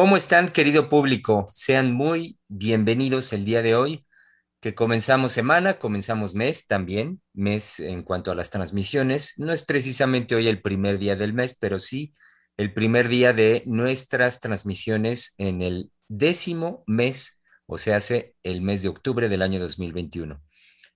¿Cómo están, querido público? Sean muy bienvenidos el día de hoy, que comenzamos semana, comenzamos mes también, mes en cuanto a las transmisiones. No es precisamente hoy el primer día del mes, pero sí el primer día de nuestras transmisiones en el décimo mes, o sea, hace el mes de octubre del año 2021.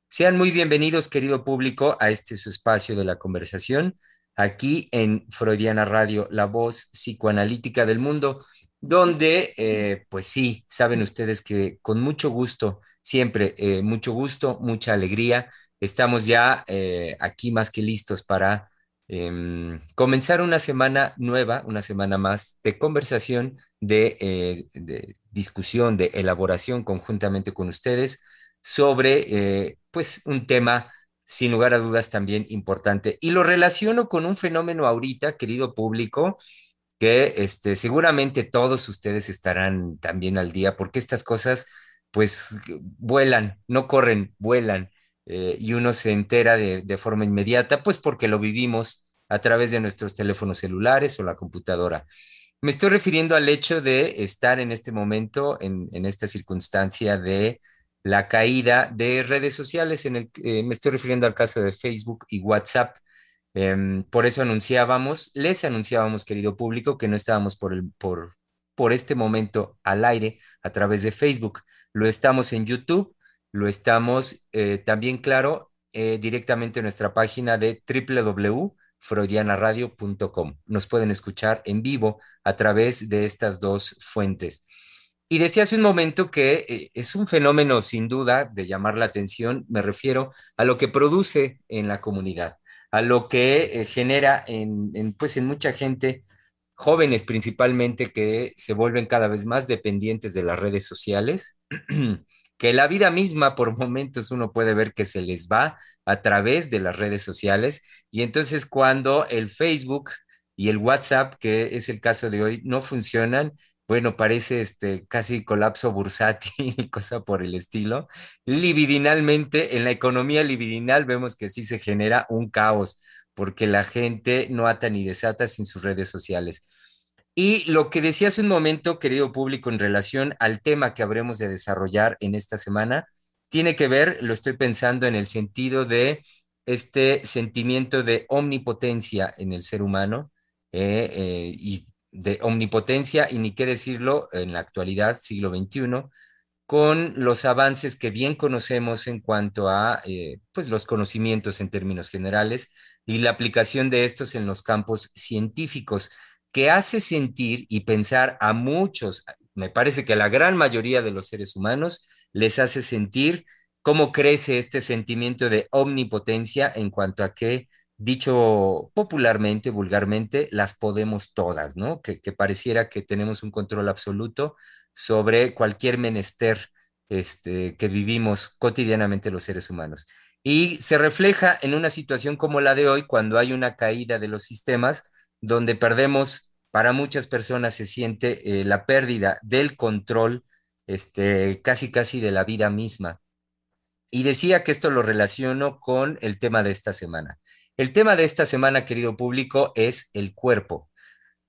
Sean muy bienvenidos, querido público, a este su espacio de la conversación, aquí en Freudiana Radio, la voz psicoanalítica del mundo donde, eh, pues sí, saben ustedes que con mucho gusto, siempre eh, mucho gusto, mucha alegría, estamos ya eh, aquí más que listos para em, comenzar una semana nueva, una semana más de conversación, de, de discusión, de elaboración conjuntamente con ustedes sobre, pues, un tema sin lugar a dudas también importante. Y lo relaciono con un fenómeno ahorita, querido público, que este, seguramente todos ustedes estarán también al día, porque estas cosas pues vuelan, no corren, vuelan, eh, y uno se entera de, de, forma inmediata, pues porque lo vivimos a través de nuestros teléfonos celulares o la computadora. Me estoy refiriendo al hecho de estar en este momento, en, en esta circunstancia de la caída de redes sociales, en el, eh, me estoy refiriendo al caso de Facebook y WhatsApp. Em, por eso anunciábamos, les anunciábamos, querido público, que no estábamos por, el, por, por este momento al aire a través de Facebook. Lo estamos en YouTube, lo estamos eh, también, claro, eh, directamente en nuestra página de www.freudianaradio.com. Nos pueden escuchar en vivo a través de estas dos fuentes. Y decía hace un momento que eh, es un fenómeno sin duda de llamar la atención, me refiero a lo que produce en la comunidad a lo que eh, genera en, pues en mucha gente, jóvenes principalmente, que se vuelven cada vez más dependientes de las redes sociales, que la vida misma por momentos uno puede ver que se les va a través de las redes sociales. Y entonces cuando el Facebook y el WhatsApp, que es el caso de hoy, no funcionan, bueno, parece este casi colapso bursátil y cosa por el estilo. Libidinalmente, en la economía libidinal vemos que sí se genera un caos, porque la gente no ata ni desata sin sus redes sociales. Y lo que decía hace un momento, querido público, en relación al tema que habremos de desarrollar en esta semana, tiene que ver, lo estoy pensando en el sentido de este sentimiento de omnipotencia en el ser humano eh, eh, y de omnipotencia y ni qué decirlo en la actualidad, siglo XXI, con los avances que bien conocemos en cuanto a eh, pues los conocimientos en términos generales y la aplicación de estos en los campos científicos, que hace sentir y pensar a muchos, me parece que a la gran mayoría de los seres humanos, les hace sentir cómo crece este sentimiento de omnipotencia en cuanto a que dicho popularmente, vulgarmente, las podemos todas, ¿no? Que, pareciera que tenemos un control absoluto sobre cualquier menester este, que vivimos cotidianamente los seres humanos. Y se refleja en una situación como la de hoy, cuando hay una caída de los sistemas, donde perdemos, para muchas personas se siente eh, la pérdida del control, este, casi casi de la vida misma. Y decía que esto lo relaciono con el tema de esta semana. El tema de esta semana, querido público, es el cuerpo.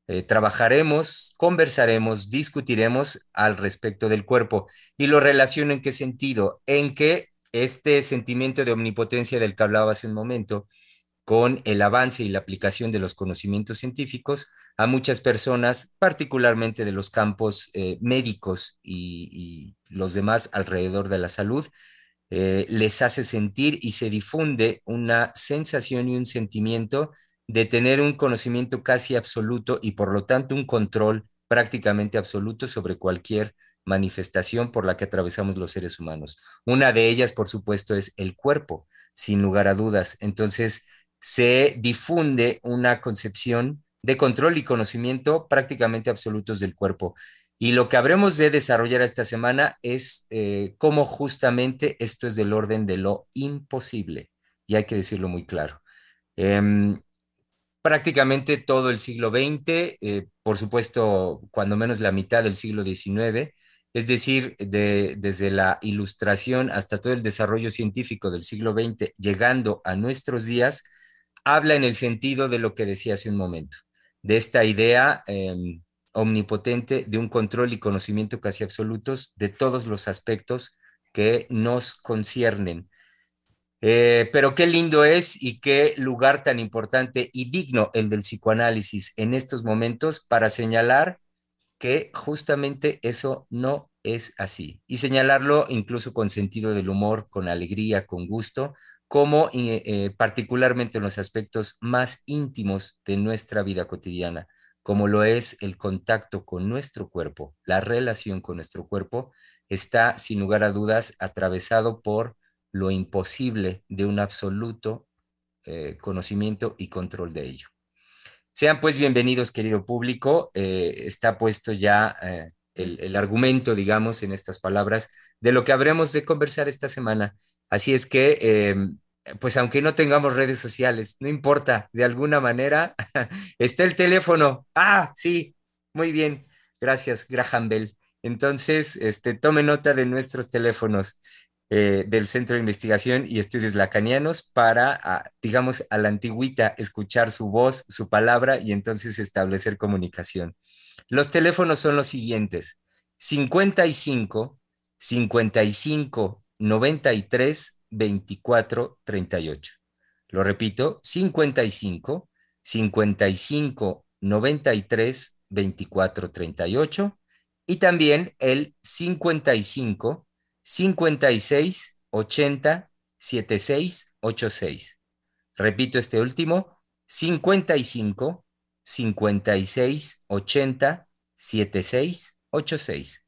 Eh, trabajaremos, conversaremos, discutiremos al respecto del cuerpo y lo relaciono en qué sentido, en que este sentimiento de omnipotencia del que hablaba hace un momento, con el avance y la aplicación de los conocimientos científicos, a muchas personas, particularmente de los campos eh, médicos y, y los demás alrededor de la salud, eh, les hace sentir y se difunde una sensación y un sentimiento de tener un conocimiento casi absoluto y por lo tanto un control prácticamente absoluto sobre cualquier manifestación por la que atravesamos los seres humanos. Una de ellas, por supuesto, es el cuerpo, sin lugar a dudas. Entonces, se difunde una concepción de control y conocimiento prácticamente absolutos del cuerpo. Y lo que habremos de desarrollar esta semana es eh, cómo justamente esto es del orden de lo imposible. Y hay que decirlo muy claro. Em, prácticamente todo el siglo XX, eh, por supuesto, cuando menos la mitad del siglo XIX, es decir, desde la ilustración hasta todo el desarrollo científico del siglo XX, llegando a nuestros días, habla en el sentido de lo que decía hace un momento, de esta idea em, omnipotente de un control y conocimiento casi absolutos de todos los aspectos que nos conciernen. Eh, pero qué lindo es y qué lugar tan importante y digno el del psicoanálisis en estos momentos para señalar que justamente eso no es así. Y señalarlo incluso con sentido del humor, con alegría, con gusto, como eh, eh, particularmente en los aspectos más íntimos de nuestra vida cotidiana, como lo es el contacto con nuestro cuerpo, la relación con nuestro cuerpo, está sin lugar a dudas atravesado por lo imposible de un absoluto eh, conocimiento y control de ello. Sean pues bienvenidos, querido público. Eh, está puesto ya eh, el, argumento, digamos, en estas palabras, de lo que habremos de conversar esta semana. Así es que, em, pues aunque no tengamos redes sociales, no importa, de alguna manera está el teléfono. Ah, sí, muy bien. Gracias, Graham Bell. Entonces, este, tome nota de nuestros teléfonos. Eh, del Centro de Investigación y Estudios Lacanianos para, digamos, a la antigüita, escuchar su voz, su palabra y entonces establecer comunicación. Los teléfonos son los siguientes, 55 55 93 24 38. Lo repito, 55 55 93 24 38 y también el 55 56 80 76 86. Repito este último, 55 56 80 76 86.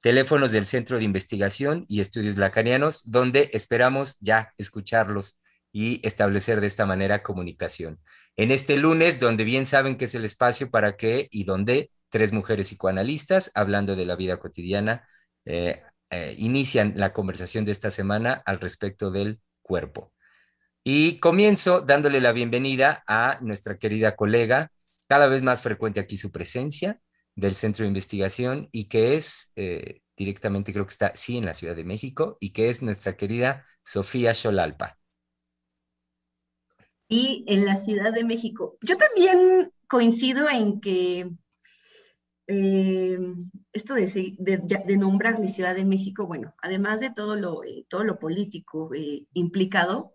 Teléfonos del Centro de Investigación y Estudios Lacanianos, donde esperamos ya escucharlos y establecer de esta manera comunicación. En este lunes, donde bien saben que es el espacio para que y donde tres mujeres psicoanalistas, hablando de la vida cotidiana, eh, eh, inician la conversación de esta semana al respecto del cuerpo. Y comienzo dándole la bienvenida a nuestra querida colega, cada vez más frecuente aquí su presencia del Centro de Investigación y que es eh, directamente, creo que está, sí, en la Ciudad de México y que es nuestra querida Sofía Xolalpa. Y en la Ciudad de México. Yo también coincido en que eh, esto de, de, nombrarle Ciudad de México, bueno, además de todo lo, eh, todo lo político implicado,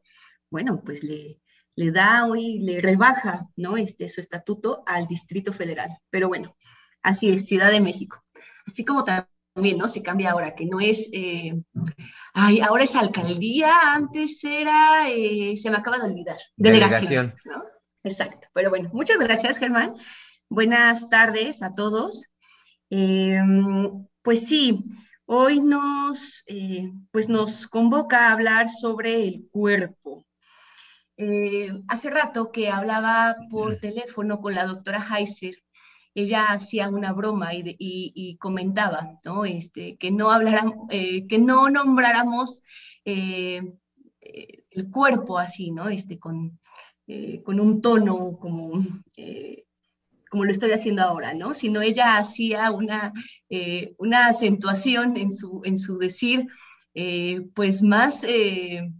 bueno, pues le, le da hoy, le rebaja, ¿no? Este, su estatuto al Distrito Federal. Pero bueno, así es, Ciudad de México. Así como también, ¿no? Se cambia ahora, que no es, ay, ahora es alcaldía, antes era, se me acaba de olvidar, delegación. ¿no? Exacto, pero bueno, muchas gracias, Germán. Buenas tardes a todos. Em, pues sí, hoy nos, eh, pues nos convoca a hablar sobre el cuerpo. Eh, hace rato que hablaba por teléfono con la doctora Heiser, ella hacía una broma y, comentaba ¿no? este, que, no eh, que no nombráramos el cuerpo así, ¿no? este, con, con un tono como como lo estoy haciendo ahora, ¿no? Sino ella hacía una, eh, una acentuación en su, en su decir, eh, pues más, eh,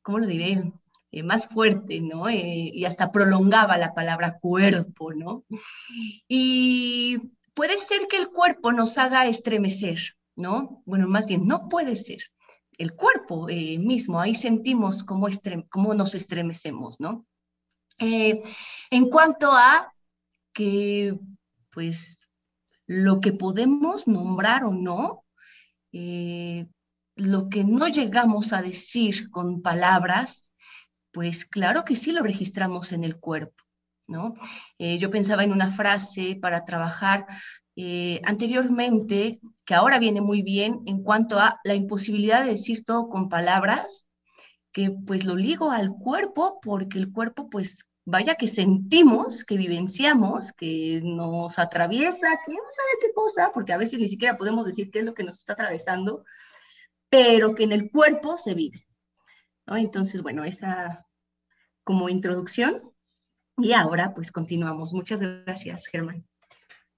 ¿cómo lo diré? Más fuerte, ¿no? y hasta prolongaba la palabra cuerpo, ¿no? Y puede ser que el cuerpo nos haga estremecer, ¿no? Bueno, más bien, no puede ser. El cuerpo mismo, ahí sentimos cómo, cómo nos estremecemos, ¿no? en cuanto a que pues lo que podemos nombrar o no, eh, lo que no llegamos a decir con palabras, pues claro que sí lo registramos en el cuerpo, ¿no? Eh, yo pensaba en una frase para trabajar eh, anteriormente, que ahora viene muy bien en cuanto a la imposibilidad de decir todo con palabras, que pues lo ligo al cuerpo porque el cuerpo pues vaya que sentimos, que vivenciamos, que nos atraviesa, que no sabe qué cosa, porque a veces ni siquiera podemos decir qué es lo que nos está atravesando, pero que en el cuerpo se vive. Entonces, bueno, esa como introducción. Y ahora pues continuamos. Muchas gracias, Germán.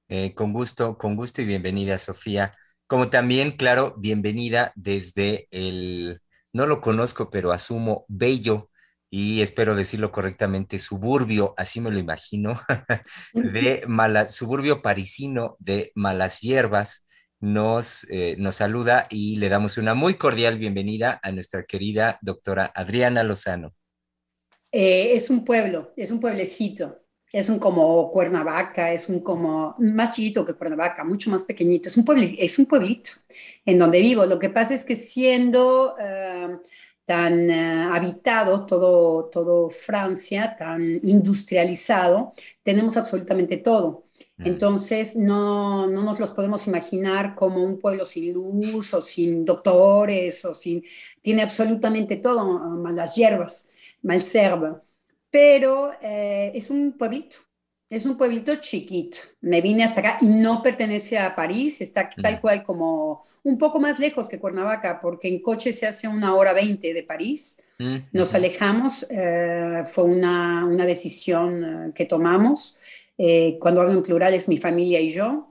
Eh, con gusto, con gusto y bienvenida, Sofía. Como también, claro, bienvenida desde el, no lo conozco, pero asumo, bello y espero decirlo correctamente, suburbio, así me lo imagino, de Mala, suburbio parisino de Malas Hierbas, nos, eh, nos saluda y le damos una muy cordial bienvenida a nuestra querida doctora Adriana Lozano. Eh, es un pueblo, es un pueblecito, es un como Cuernavaca, es un como más chiquito que Cuernavaca, mucho más pequeñito, es un, pueblo, es un pueblito en donde vivo. Lo que pasa es que siendo... Uh, tan eh, habitado, todo, todo Francia, tan industrializado, tenemos absolutamente todo. Mm. Entonces, no, no, nos los podemos imaginar como un pueblo sin luz o sin doctores o sin... Tiene absolutamente todo, malas hierbas, malserve, pero eh, es un pueblito, es un pueblito chiquito. Me vine hasta acá y no pertenece a París, está tal cual como un poco más lejos que Cuernavaca, porque en coche se hace una hora veinte de París. Nos alejamos, eh, fue una, una decisión eh, que tomamos. Eh, cuando hablo en plural es mi familia y yo,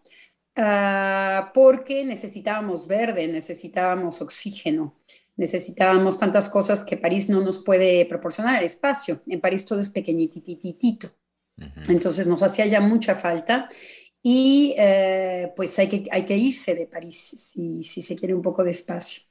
ah, porque necesitábamos verde, necesitábamos oxígeno necesitábamos tantas cosas que París no nos puede proporcionar, espacio. En París todo es pequeñitititito. Entonces nos hacía ya mucha falta y eh, pues hay que, hay que irse de París si, si se quiere un poco de espacio.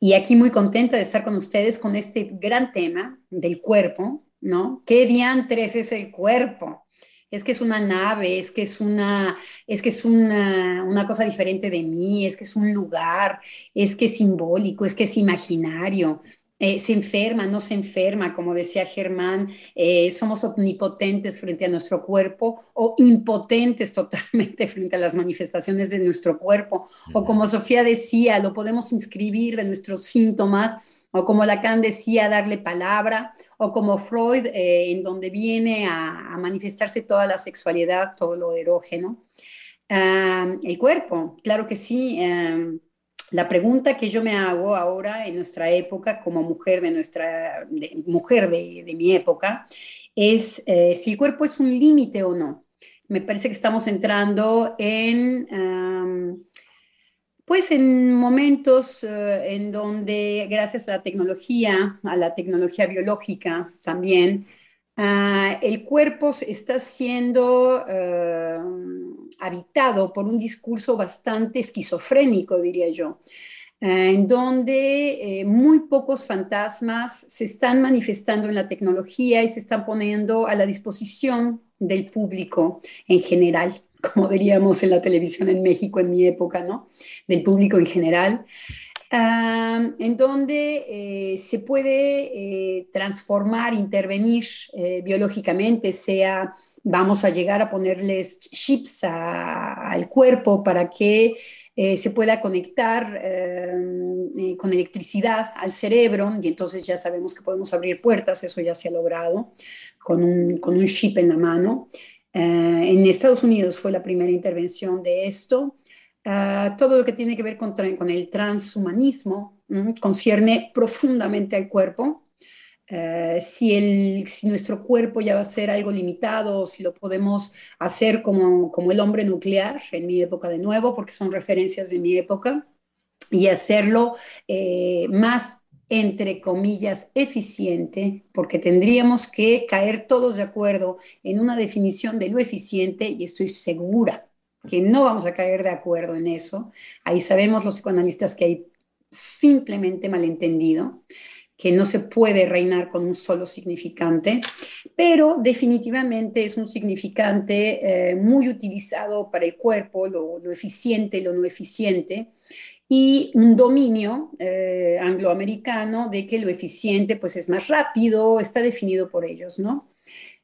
Y aquí muy contenta de estar con ustedes con este gran tema del cuerpo, ¿no? ¿Qué diantres es el cuerpo? Es que es una nave, es que es una, es que es una, una cosa diferente de mí, es que es un lugar, es que es simbólico, es que es imaginario. Eh, se enferma, no se enferma, como decía Germán, eh, somos omnipotentes frente a nuestro cuerpo o impotentes totalmente frente a las manifestaciones de nuestro cuerpo, o como Sofía decía, lo podemos inscribir de nuestros síntomas, o como Lacan decía, darle palabra, o como Freud, eh, en donde viene a, manifestarse toda la sexualidad, todo lo erógeno. Ah, el cuerpo, claro que sí la pregunta que yo me hago ahora en nuestra época como mujer de nuestra mujer de, mi época es eh, si el cuerpo es un límite o no. Me parece que estamos entrando en pues en momentos eh, en donde gracias a la tecnología, a la tecnología biológica también, ah, el cuerpo está siendo eh, habitado por un discurso bastante esquizofrénico, diría yo, eh, en donde muy pocos fantasmas se están manifestando en la tecnología y se están poniendo a la disposición del público en general, como diríamos en la televisión en México en mi época, ¿no? Del público en general en donde eh, se puede eh, transformar, intervenir eh, biológicamente, sea vamos a llegar a ponerles chips al cuerpo para que se pueda conectar con electricidad al cerebro y entonces ya sabemos que podemos abrir puertas, eso ya se ha logrado con un, con un chip en la mano. En Estados Unidos fue la primera intervención de esto. Ah, todo lo que tiene que ver con, el transhumanismo concierne profundamente al cuerpo. Eh, si, el, si nuestro cuerpo ya va a ser algo limitado, si lo podemos hacer como, como el hombre nuclear en mi época de nuevo, porque son referencias de mi época, y hacerlo eh, más entre comillas, eficiente, porque tendríamos que caer todos de acuerdo en una definición de lo eficiente y estoy segura que no vamos a caer de acuerdo en eso. Ahí sabemos los psicoanalistas que hay simplemente malentendido, que no se puede reinar con un solo significante, pero definitivamente es un significante eh, muy utilizado para el cuerpo, lo, lo, eficiente, lo no eficiente, y un dominio eh, angloamericano de que lo eficiente pues es más rápido, está definido por ellos, ¿no?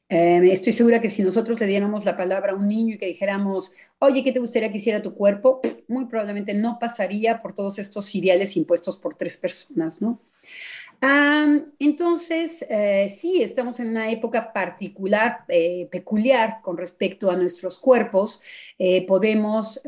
Eh, estoy segura que si nosotros le diéramos la palabra a un niño y que dijéramos, oye, ¿qué te gustaría que hiciera tu cuerpo? Muy probablemente no pasaría por todos estos ideales impuestos por tres personas, ¿no? Entonces, eh, sí, estamos en una época particular, eh, peculiar con respecto a nuestros cuerpos. Eh, podemos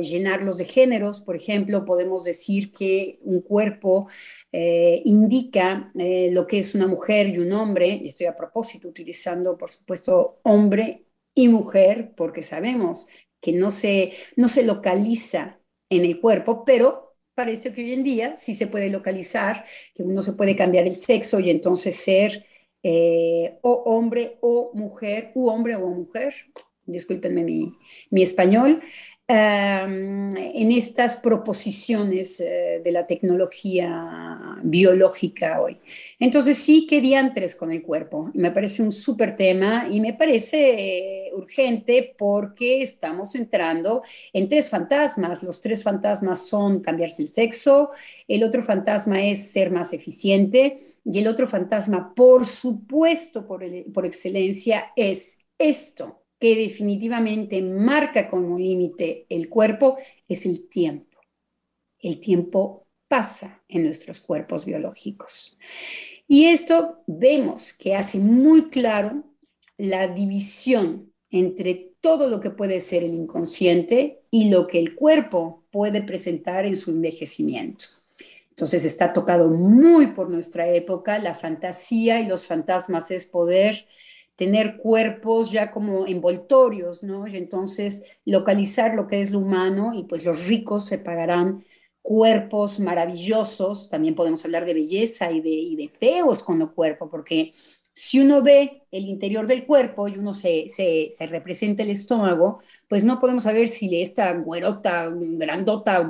llenarlos de géneros, por ejemplo, podemos decir que un cuerpo indica lo que es una mujer y un hombre, y estoy a propósito utilizando, por supuesto, hombre y mujer, porque sabemos que no se, no se localiza en el cuerpo, pero parece que hoy en día sí se puede localizar, que uno se puede cambiar el sexo y entonces ser eh, o hombre o mujer, u hombre o mujer, discúlpenme mi, mi español, en estas proposiciones eh, de la tecnología biológica hoy. Entonces sí, ¿qué diantres con el cuerpo? Me parece un súper tema y me parece eh, urgente porque estamos entrando en tres fantasmas. Los tres fantasmas son cambiarse el sexo, el otro fantasma es ser más eficiente y el otro fantasma, por supuesto, por, por excelencia, es esto que definitivamente marca como límite el cuerpo es el tiempo. El tiempo pasa en nuestros cuerpos biológicos. Y esto vemos que hace muy claro la división entre todo lo que puede ser el inconsciente y lo que el cuerpo puede presentar en su envejecimiento. Entonces está tocado muy por nuestra época, la fantasía y los fantasmas es poder tener cuerpos ya como envoltorios, ¿no? Y entonces localizar lo que es lo humano y pues los ricos se pagarán cuerpos maravillosos, también podemos hablar de belleza y de, y de feos con el cuerpo, porque si uno ve el interior del cuerpo y uno se, se, se, representa el estómago, pues no podemos saber si esta güerota, grandota,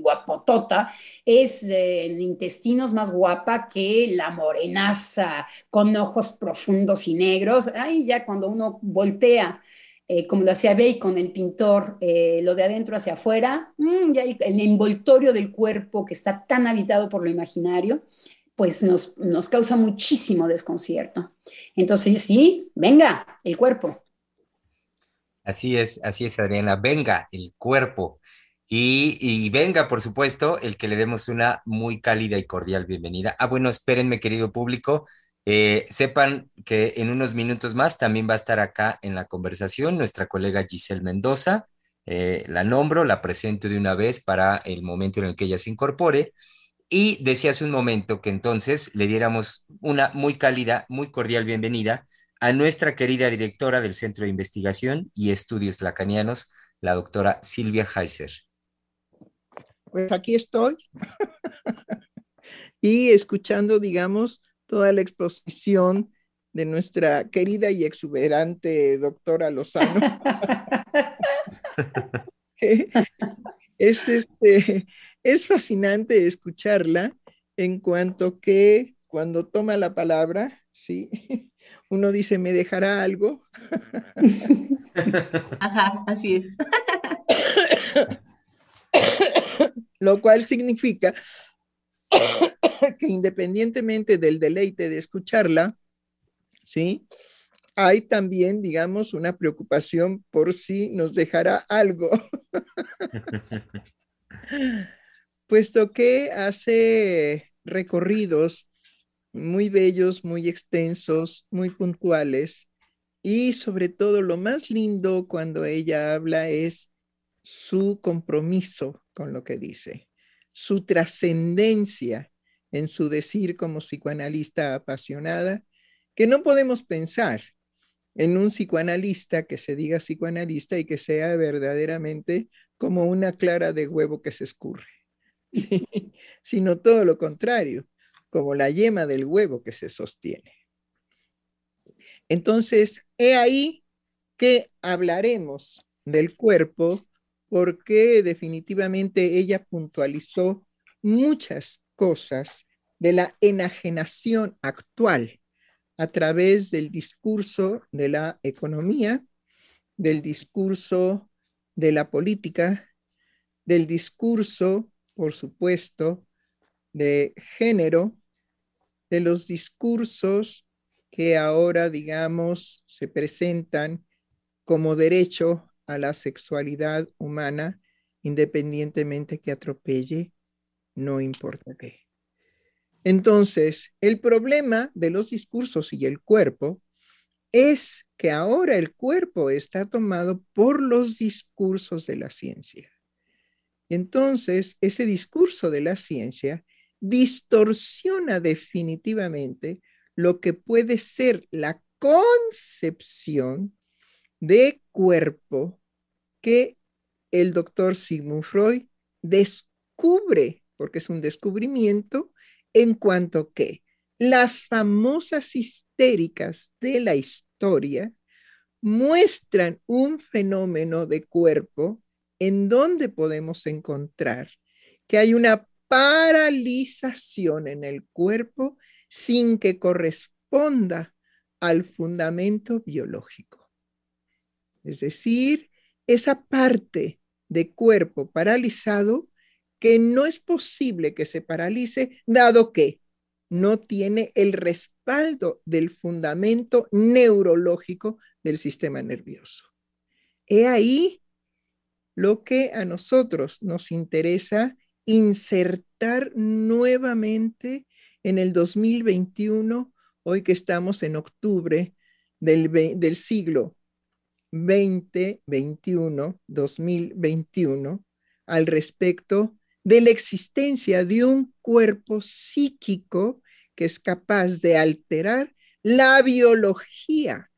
guapotota es eh, en intestinos más guapa que la morenaza con ojos profundos y negros. Ay, ya cuando uno voltea, eh, como lo hacía Bacon, el pintor, eh, lo de adentro hacia afuera, mm, ya el envoltorio del cuerpo que está tan habitado por lo imaginario, pues nos, nos causa muchísimo desconcierto. Entonces, sí, venga, el cuerpo. Así es, así es, Adriana, venga, el cuerpo. Y, venga, por supuesto, el que le demos una muy cálida y cordial bienvenida. Ah, bueno, espérenme, querido público. Eh, sepan que en unos minutos más también va a estar acá en la conversación nuestra colega Giselle Mendoza. Eh, la nombro, la presento de una vez para el momento en el que ella se incorpore. Y decía hace un momento que entonces le diéramos una muy cálida, muy cordial bienvenida a nuestra querida directora del Centro de Investigación y Estudios Lacanianos, la doctora Silvia Heiser. Pues aquí estoy y escuchando, digamos, toda la exposición de nuestra querida y exuberante doctora Lozano. es este, es fascinante escucharla en cuanto que cuando toma la palabra, sí, uno dice, ¿me dejará algo? Ajá, así es. Lo cual significa que independientemente del deleite de escucharla, ¿sí? Hay también, digamos, una preocupación por si nos dejará algo. Puesto que hace recorridos muy bellos, muy extensos, muy puntuales y sobre todo lo más lindo cuando ella habla es su compromiso con lo que dice, su trascendencia en su decir como psicoanalista apasionada, que no podemos pensar en un psicoanalista que se diga psicoanalista y que sea verdaderamente como una clara de huevo que se escurre. sino todo lo contrario, como la yema del huevo que se sostiene. Entonces, he ahí que hablaremos del cuerpo porque definitivamente ella puntualizó muchas cosas de la enajenación actual a través del discurso de la economía, del discurso de la política, del discurso por supuesto, de género, de los discursos que ahora, digamos, se presentan como derecho a la sexualidad humana, independientemente que atropelle, no importa qué. Entonces, el problema de los discursos y el cuerpo es que ahora el cuerpo está tomado por los discursos de la ciencia. Entonces, ese discurso de la ciencia distorsiona definitivamente lo que puede ser la concepción de cuerpo que el doctor Sigmund Freud descubre, porque es un descubrimiento, en cuanto que las famosas histéricas de la historia muestran un fenómeno de cuerpo en donde podemos encontrar que hay una paralización en el cuerpo sin que corresponda al fundamento biológico. Es decir, esa parte de cuerpo paralizado que no es posible que se paralice dado que no tiene el respaldo del fundamento neurológico del sistema nervioso. He ahí lo que a nosotros nos interesa insertar nuevamente en el 2021, hoy que estamos en octubre del, del siglo 2021, 2021, al respecto de la existencia de un cuerpo psíquico que es capaz de alterar la biología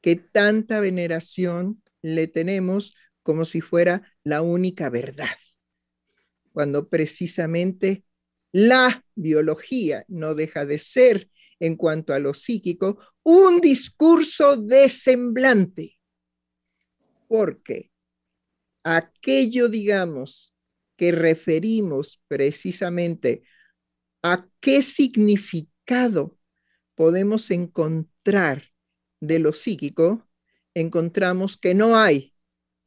que tanta veneración le tenemos como si fuera la única verdad, cuando precisamente la biología no deja de ser, en cuanto a lo psíquico, un discurso de semblante, porque aquello, digamos, que referimos precisamente a qué significado podemos encontrar de lo psíquico, encontramos que no hay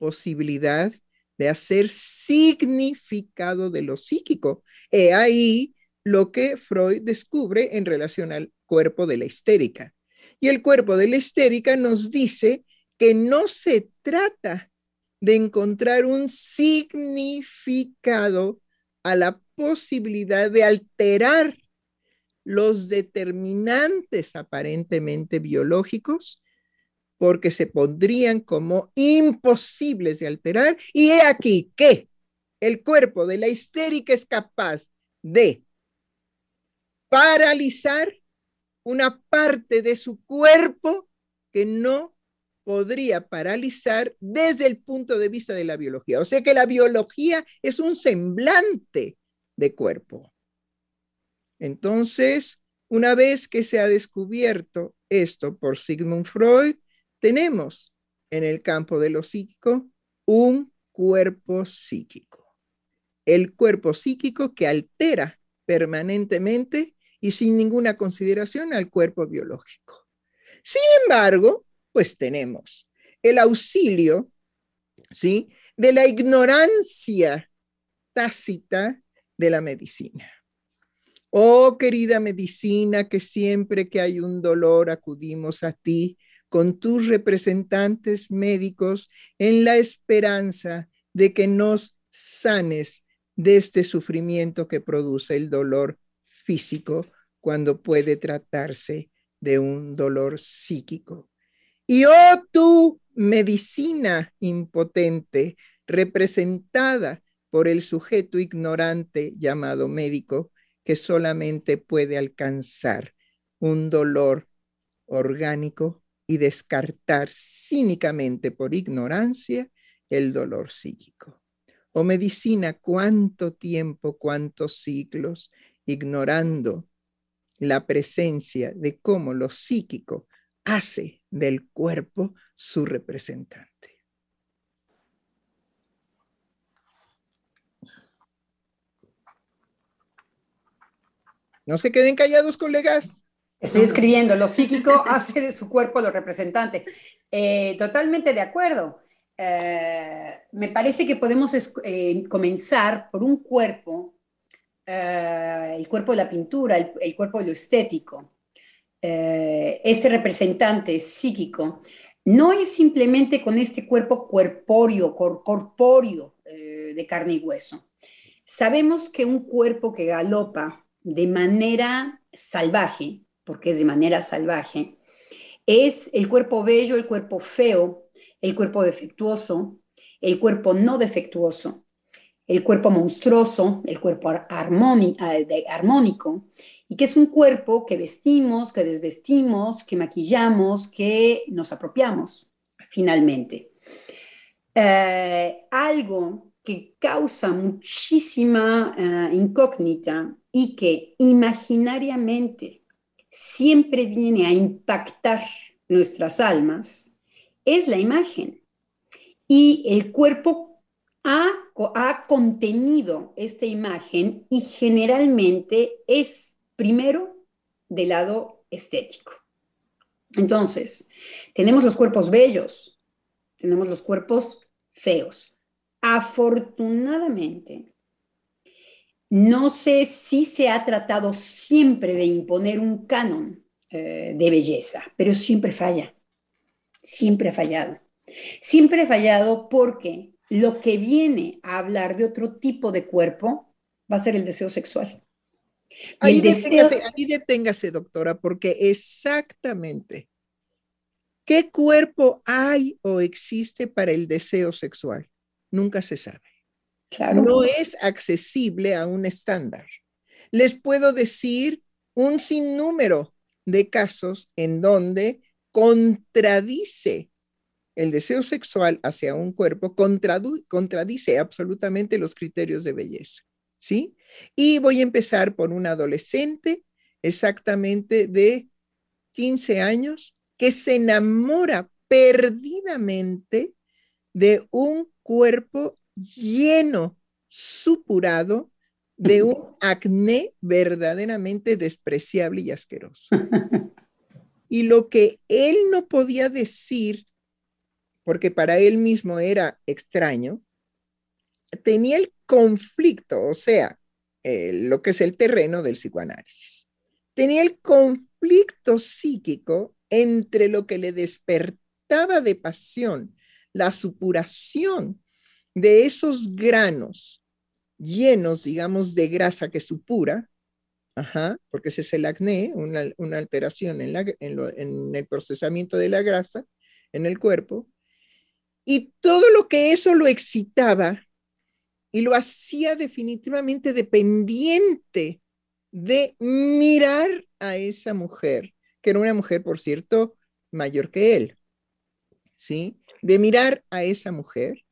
posibilidad de hacer significado de lo psíquico. He ahí lo que Freud descubre en relación al cuerpo de la histérica. Y el cuerpo de la histérica nos dice que no se trata de encontrar un significado a la posibilidad de alterar los determinantes aparentemente biológicos, porque se pondrían como imposibles de alterar. Y he aquí que el cuerpo de la histérica es capaz de paralizar una parte de su cuerpo que no podría paralizar desde el punto de vista de la biología. O sea que la biología es un semblante de cuerpo. Entonces, una vez que se ha descubierto esto por Sigmund Freud, tenemos en el campo de lo psíquico un cuerpo psíquico. El cuerpo psíquico que altera permanentemente y sin ninguna consideración al cuerpo biológico. Sin embargo, pues tenemos el auxilio, ¿sí? De la ignorancia tácita de la medicina. Oh, querida medicina, que siempre que hay un dolor acudimos a ti con tus representantes médicos en la esperanza de que nos sanes de este sufrimiento que produce el dolor físico cuando puede tratarse de un dolor psíquico. Y oh tu medicina impotente, representada por el sujeto ignorante llamado médico, que solamente puede alcanzar un dolor orgánico y descartar cínicamente por ignorancia el dolor psíquico. Oh medicina, cuánto tiempo, cuántos siglos, ignorando la presencia de cómo lo psíquico hace del cuerpo su representante. No se queden callados, colegas. Estoy escribiendo, lo psíquico hace de su cuerpo lo representante. Eh, totalmente de acuerdo. Eh, me parece que podemos eh, comenzar por un cuerpo, el cuerpo de la pintura, el cuerpo de lo estético. eh, este representante psíquico no es simplemente con este cuerpo corpóreo, corpóreo eh, de carne y hueso. Sabemos que un cuerpo que galopa de manera salvaje, porque es de manera salvaje, es el cuerpo bello, el cuerpo feo, el cuerpo defectuoso, el cuerpo no defectuoso, el cuerpo monstruoso, el cuerpo armónico, y que es un cuerpo que vestimos, que desvestimos, que maquillamos, que nos apropiamos, finalmente. Eh, algo que causa muchísima eh, incógnita y que imaginariamente siempre viene a impactar nuestras almas es la imagen. Y el cuerpo ha, ha contenido esta imagen y generalmente es primero del lado estético. Entonces, tenemos los cuerpos bellos, tenemos los cuerpos feos. Afortunadamente, no sé si se ha tratado siempre de imponer un canon eh, de belleza, pero siempre falla, siempre ha fallado. Siempre ha fallado porque lo que viene a hablar de otro tipo de cuerpo va a ser el deseo sexual. Ahí, deténgase, ahí deténgase, doctora, porque exactamente, ¿qué cuerpo hay o existe para el deseo sexual? Nunca se sabe. No es accesible a un estándar. Les puedo decir un sinnúmero de casos en donde contradice el deseo sexual hacia un cuerpo, contradice absolutamente los criterios de belleza. ¿Sí? Y voy a empezar por un adolescente exactamente de 15 años que se enamora perdidamente de un cuerpo lleno, supurado de un acné verdaderamente despreciable y asqueroso. Y lo que él no podía decir, porque para él mismo era extraño, tenía el conflicto, o sea, lo que es el terreno del psicoanálisis. Tenía el conflicto psíquico entre lo que le despertaba de pasión, la supuración de esos granos llenos, digamos, de grasa que supura, porque ese es el acné, una, alteración en, en el procesamiento de la grasa en el cuerpo, y todo lo que eso lo excitaba y lo hacía definitivamente dependiente de mirar a esa mujer, que era una mujer, por cierto, mayor que él, ¿sí? De mirar a esa mujer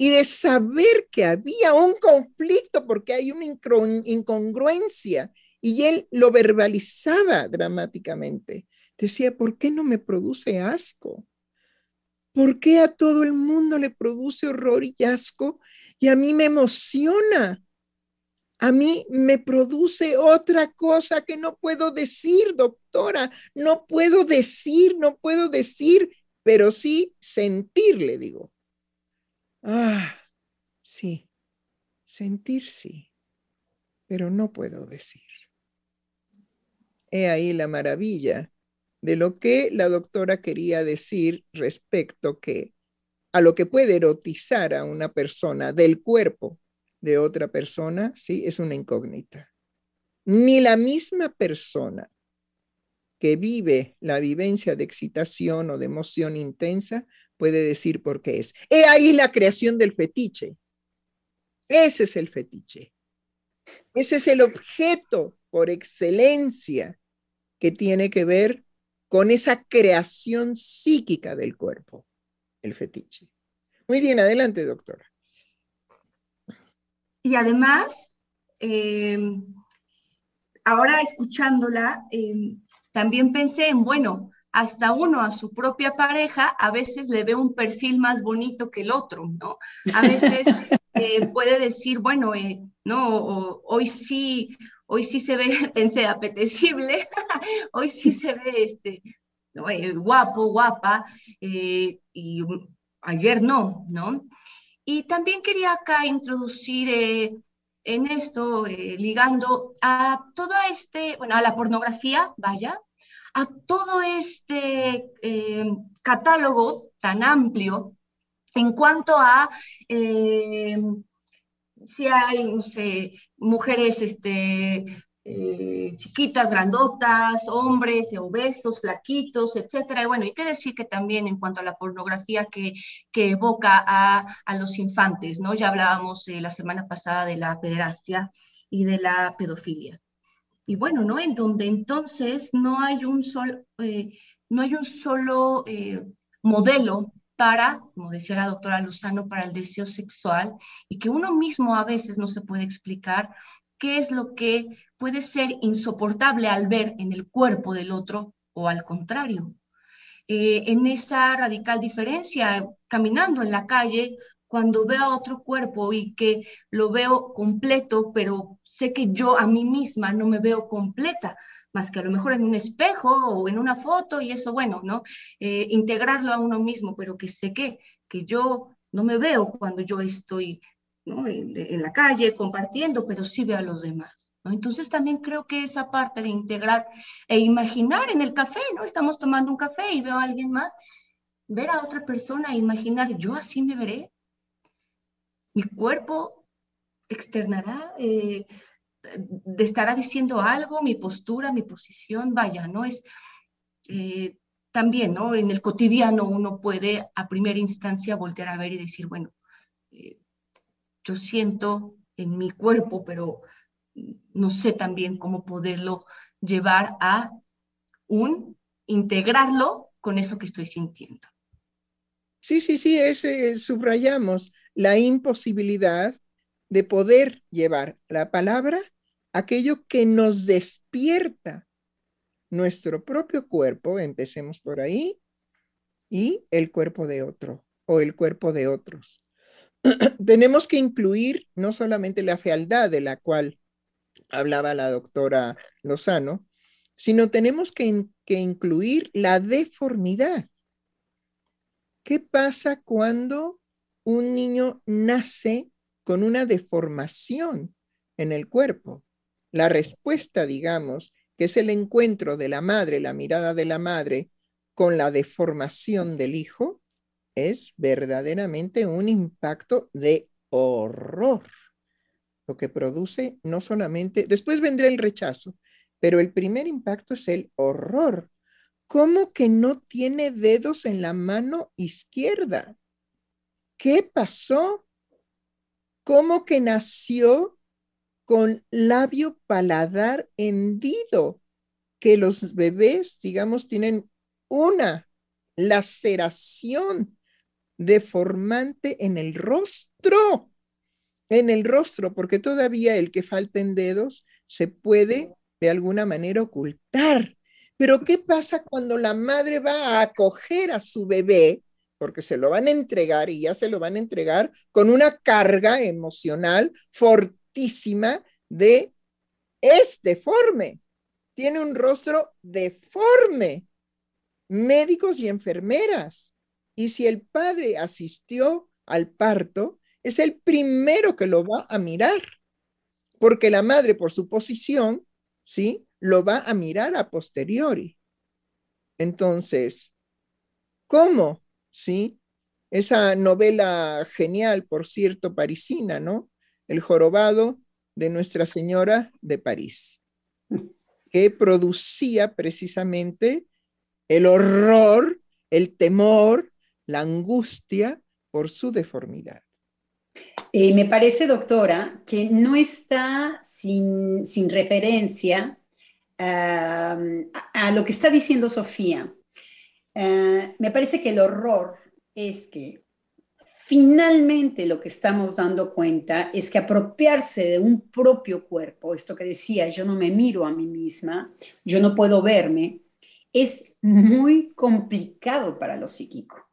y de saber que había un conflicto porque hay una incongruencia y él lo verbalizaba dramáticamente. Decía, ¿por qué no me produce asco? ¿Por qué a todo el mundo le produce horror y asco y a mí me emociona? A mí me produce otra cosa que no puedo decir, doctora. No puedo decir, no puedo decir, pero sí sentirle, digo. Ah, sí, sentir sí, pero no puedo decir. He ahí la maravilla de lo que la doctora quería decir respecto que a lo que puede erotizar a una persona del cuerpo de otra persona, sí, es una incógnita. Ni la misma persona que vive la vivencia de excitación o de emoción intensa puede decir por qué es. He ahí la creación del fetiche. Ese es el fetiche. Ese es el objeto por excelencia que tiene que ver con esa creación psíquica del cuerpo, el fetiche. Muy bien, adelante, doctora. Y además, eh, ahora escuchándola, eh, también pensé en, bueno, hasta uno a su propia pareja a veces le ve un perfil más bonito que el otro, ¿no? A veces eh, puede decir, bueno, eh, no, hoy sí, hoy sí se ve, pensé, apetecible, hoy sí se ve este, eh, guapo, guapa, y ayer no, ¿no? Y también quería acá introducir en esto, ligando a toda este, bueno, a la pornografía, vaya, a todo este eh, catálogo tan amplio en cuanto a eh, si hay, no sé, mujeres este, eh, chiquitas, grandotas, hombres obesos, flaquitos, etcétera. Y bueno, hay que decir que también en cuanto a la pornografía que, evoca a, los infantes, ¿no? Ya hablábamos la semana pasada de la pederastia y de la pedofilia. Y bueno, ¿no? En donde entonces no hay un, sol, eh, no hay un solo eh, modelo para, como decía la doctora Luzano, para el deseo sexual y que uno mismo a veces no se puede explicar qué es lo que puede ser insoportable al ver en el cuerpo del otro o al contrario. Eh, en esa radical diferencia, caminando en la calle, cuando veo a otro cuerpo y que lo veo completo, pero sé que yo a mí misma no me veo completa, más que a lo mejor en un espejo o en una foto y eso, bueno, ¿no? Eh, integrarlo a uno mismo, pero que sé que, que yo no me veo cuando yo estoy ¿no? en, en, la calle compartiendo, pero sí veo a los demás. ¿no? Entonces también creo que esa parte de integrar e imaginar en el café, ¿no? Estamos tomando un café y veo a alguien más, ver a otra persona e imaginar, yo así me veré, mi cuerpo externará, eh, estará diciendo algo, mi postura, mi posición, vaya, ¿no? Es eh, también, ¿no? En el cotidiano uno puede a primera instancia voltear a ver y decir, bueno, yo siento en mi cuerpo, pero no sé también cómo poderlo llevar a un, integrarlo con eso que estoy sintiendo. Sí, sí, sí, ese subrayamos la imposibilidad de poder llevar la palabra aquello que nos despierta nuestro propio cuerpo, empecemos por ahí, y el cuerpo de otro o el cuerpo de otros. Tenemos que incluir no solamente la fealdad de la cual hablaba la doctora Lozano, sino tenemos que, incluir la deformidad. ¿Qué pasa cuando un niño nace con una deformación en el cuerpo? La respuesta, digamos, que es el encuentro de la madre, la mirada de la madre con la deformación del hijo, es verdaderamente un impacto de horror. Lo que produce no solamente, después vendrá el rechazo, pero el primer impacto es el horror ¿Cómo que no tiene dedos en la mano izquierda? ¿Qué pasó? ¿Cómo que nació con labio paladar hendido? Que los bebés, digamos, tienen una laceración deformante en el rostro, en el rostro, porque todavía el que falta en dedos se puede de alguna manera ocultar pero ¿qué pasa cuando la madre va a acoger a su bebé? Porque se lo van a entregar y ya se lo van a entregar con una carga emocional fortísima de es deforme, tiene un rostro deforme. Médicos y enfermeras. Y si el padre asistió al parto, es el primero que lo va a mirar, porque la madre, por su posición, ¿sí? lo va a mirar a posteriori. Entonces, ¿cómo? ¿Sí? Esa novela genial, por cierto, parisina, ¿no? El jorobado de Nuestra Señora de París, que producía precisamente el horror, el temor, la angustia por su deformidad. Eh, me parece, doctora, que no está sin, sin referencia a, lo que está diciendo Sofía. Eh, me parece que el horror es que finalmente lo que estamos dando cuenta es que apropiarse de un propio cuerpo, esto que decía, yo no me miro a mí misma, yo no puedo verme, es muy complicado para lo psíquico.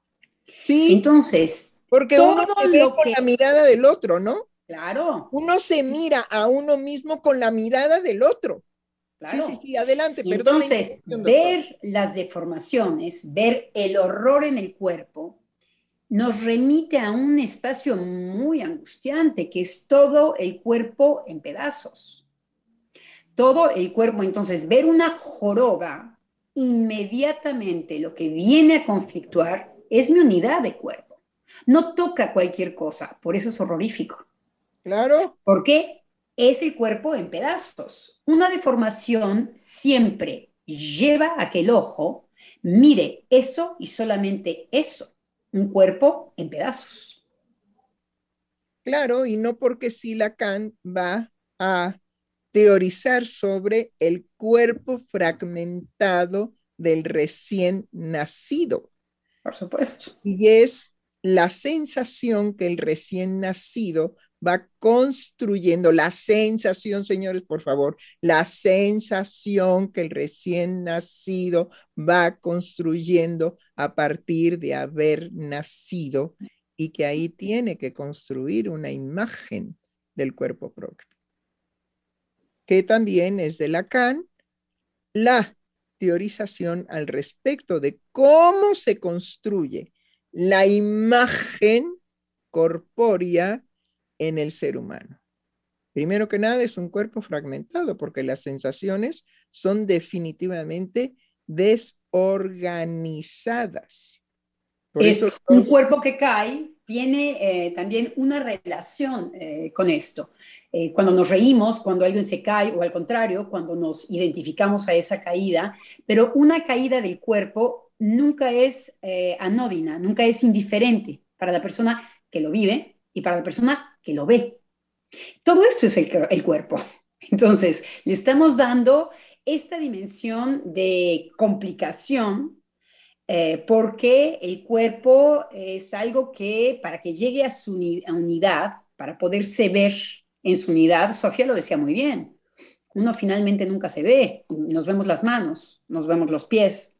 Sí. Entonces, porque uno se ve con la mirada del otro, ¿no? Claro. Uno se mira a uno mismo con la mirada del otro. Sí, sí, sí, adelante. entonces, ver las deformaciones, ver el horror en el cuerpo, nos remite a un espacio muy angustiante, que es todo el cuerpo en pedazos. Todo el cuerpo, entonces, ver una joroba inmediatamente lo que viene a conflictuar es mi unidad de cuerpo. No toca cualquier cosa, por eso es horrorífico. Claro. ¿Por qué? Es el cuerpo en pedazos. Una deformación siempre lleva a que el ojo mire eso y solamente eso, un cuerpo en pedazos. Claro, y no porque si Lacan va a teorizar sobre el cuerpo fragmentado del recién nacido. Por supuesto. Y es la sensación que el recién nacido va construyendo, la sensación, señores, por favor, la sensación que el recién nacido va construyendo a partir de haber nacido y que ahí tiene que construir una imagen del cuerpo propio, que también es de Lacan, la teorización al respecto de cómo se construye la imagen corpórea en el ser humano. Primero que nada es un cuerpo fragmentado porque las sensaciones son definitivamente desorganizadas es un cuerpo que cae, tiene eh, también una relación eh, con esto. Eh, cuando nos reímos, cuando alguien se cae, o al contrario, cuando nos identificamos a esa caída, pero una caída del cuerpo nunca es anódina, nunca es indiferente para la persona que lo vive y para la persona que lo ve. Todo esto es el, el cuerpo. Entonces, le estamos dando esta dimensión de complicación eh, porque el cuerpo es algo que para que llegue a su unidad, para poderse ver en su unidad, Sofía lo decía muy bien, uno finalmente nunca se ve, nos vemos las manos, nos vemos los pies,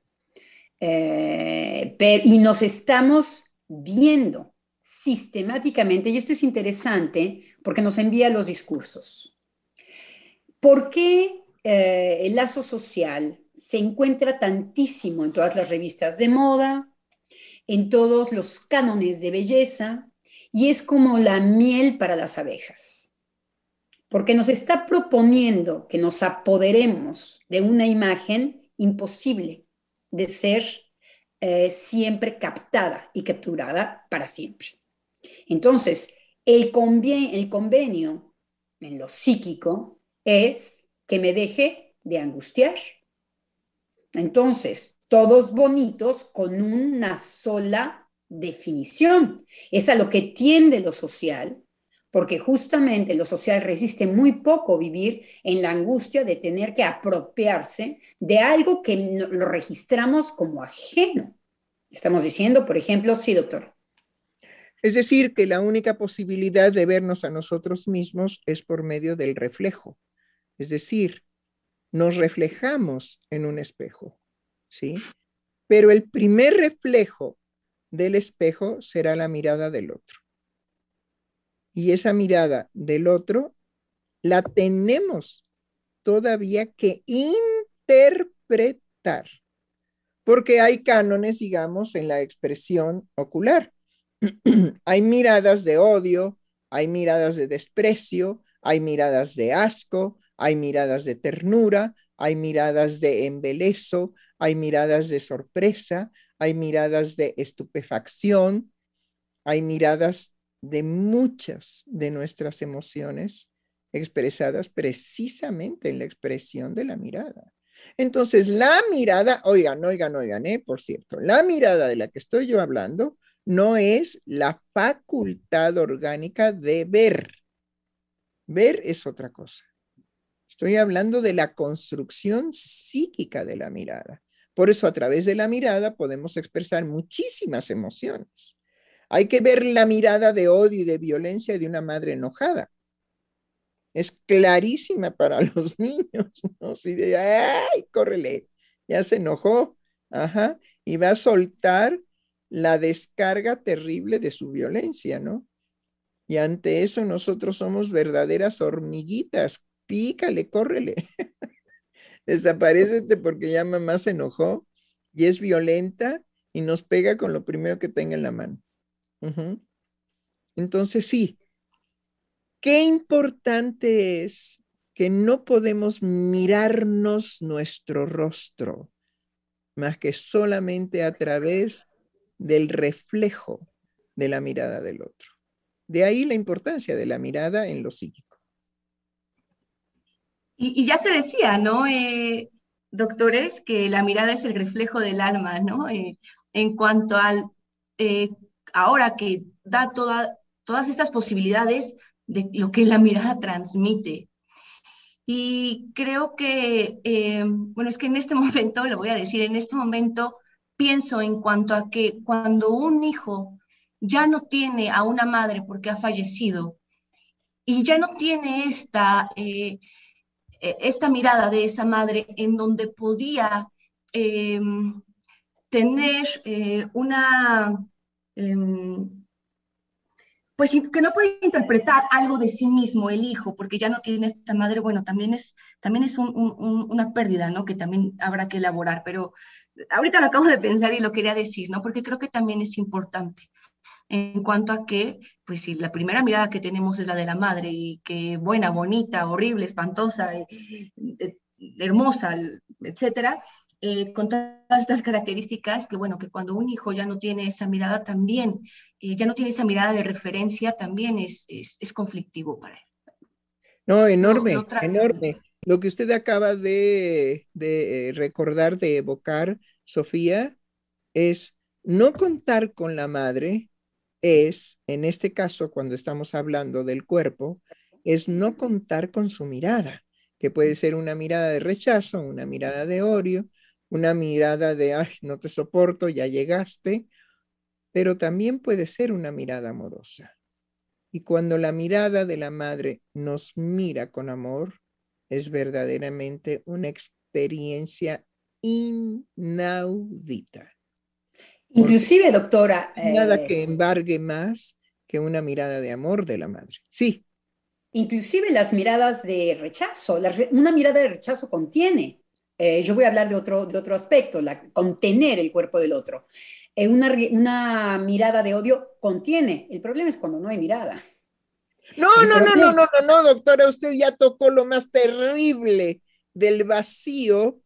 eh, y nos estamos viendo sistemáticamente, y esto es interesante porque nos envía los discursos. ¿Por qué eh, el lazo social se encuentra tantísimo en todas las revistas de moda, en todos los cánones de belleza, y es como la miel para las abejas, porque nos está proponiendo que nos apoderemos de una imagen imposible de ser eh, siempre captada y capturada para siempre. Entonces, el, el convenio en lo psíquico es que me deje de angustiar, entonces, todos bonitos con una sola definición. Es a lo que tiende lo social, porque justamente lo social resiste muy poco vivir en la angustia de tener que apropiarse de algo que lo registramos como ajeno. Estamos diciendo, por ejemplo, sí, doctor. Es decir, que la única posibilidad de vernos a nosotros mismos es por medio del reflejo. Es decir, nos reflejamos en un espejo, ¿sí? Pero el primer reflejo del espejo será la mirada del otro. Y esa mirada del otro la tenemos todavía que interpretar, porque hay cánones, digamos, en la expresión ocular. hay miradas de odio, hay miradas de desprecio, hay miradas de asco, hay miradas de ternura, hay miradas de embelezo, hay miradas de sorpresa, hay miradas de estupefacción, hay miradas de muchas de nuestras emociones expresadas precisamente en la expresión de la mirada. Entonces, la mirada, oigan, oigan, oigan, eh, por cierto, la mirada de la que estoy yo hablando no es la facultad orgánica de ver. Ver es otra cosa. Estoy hablando de la construcción psíquica de la mirada. Por eso a través de la mirada podemos expresar muchísimas emociones. Hay que ver la mirada de odio y de violencia de una madre enojada. Es clarísima para los niños, ¿no? Si de, ay, córrele, ya se enojó, ajá, y va a soltar la descarga terrible de su violencia, ¿no? Y ante eso nosotros somos verdaderas hormiguitas pícale, córrele. Desaparecete porque ya mamá se enojó y es violenta y nos pega con lo primero que tenga en la mano. Entonces, sí, qué importante es que no podemos mirarnos nuestro rostro, más que solamente a través del reflejo de la mirada del otro. De ahí la importancia de la mirada en lo psíquico. Y, ya se decía, ¿no? Eh, doctores, que la mirada es el reflejo del alma, ¿no? Eh, en cuanto al, eh, ahora que da todas estas posibilidades de lo que la mirada transmite. Y creo que, bueno, es que en este momento, lo voy a decir, en este momento pienso en cuanto a que cuando un hijo ya no tiene a una madre porque ha fallecido y ya no tiene esta, eh, eh, esta mirada de esa madre en donde podía em, tener eh, una, em, pues que no puede interpretar algo de sí mismo el hijo porque ya no tiene esta madre, bueno, también es, también es una pérdida, ¿no? Que también habrá que elaborar, pero ahorita lo acabo de pensar y lo quería decir, ¿no? Porque creo que también es importante en cuanto a que, pues si la primera mirada que tenemos es la de la madre y que buena, bonita, horrible, espantosa, eh, eh, hermosa, etcétera, eh, con todas estas características, que bueno, que cuando un hijo ya no tiene esa mirada también, ya no tiene esa mirada de referencia, también es, es, conflictivo para él. No, enorme, enorme. Lo que usted acaba de, de recordar, de evocar, Sofía, es no contar con la madre es, en este caso, cuando estamos hablando del cuerpo, es no contar con su mirada, que puede ser una mirada de rechazo, una mirada de odio, una mirada de, ay, no te soporto, ya llegaste, pero también puede ser una mirada amorosa. Y cuando la mirada de la madre nos mira con amor, es verdaderamente una experiencia inaudita. Inclusive, doctora. Nada eh, que embargue más que una mirada de amor de la madre. Sí. Inclusive las miradas de rechazo. una mirada de rechazo contiene. Eh, yo voy a hablar de otro, de otro aspecto, la, contener el cuerpo del otro. Eh, una, una mirada de odio contiene. El problema es cuando no hay mirada. No, no, no, no, no, no, no, doctora, usted ya tocó lo más terrible del vacío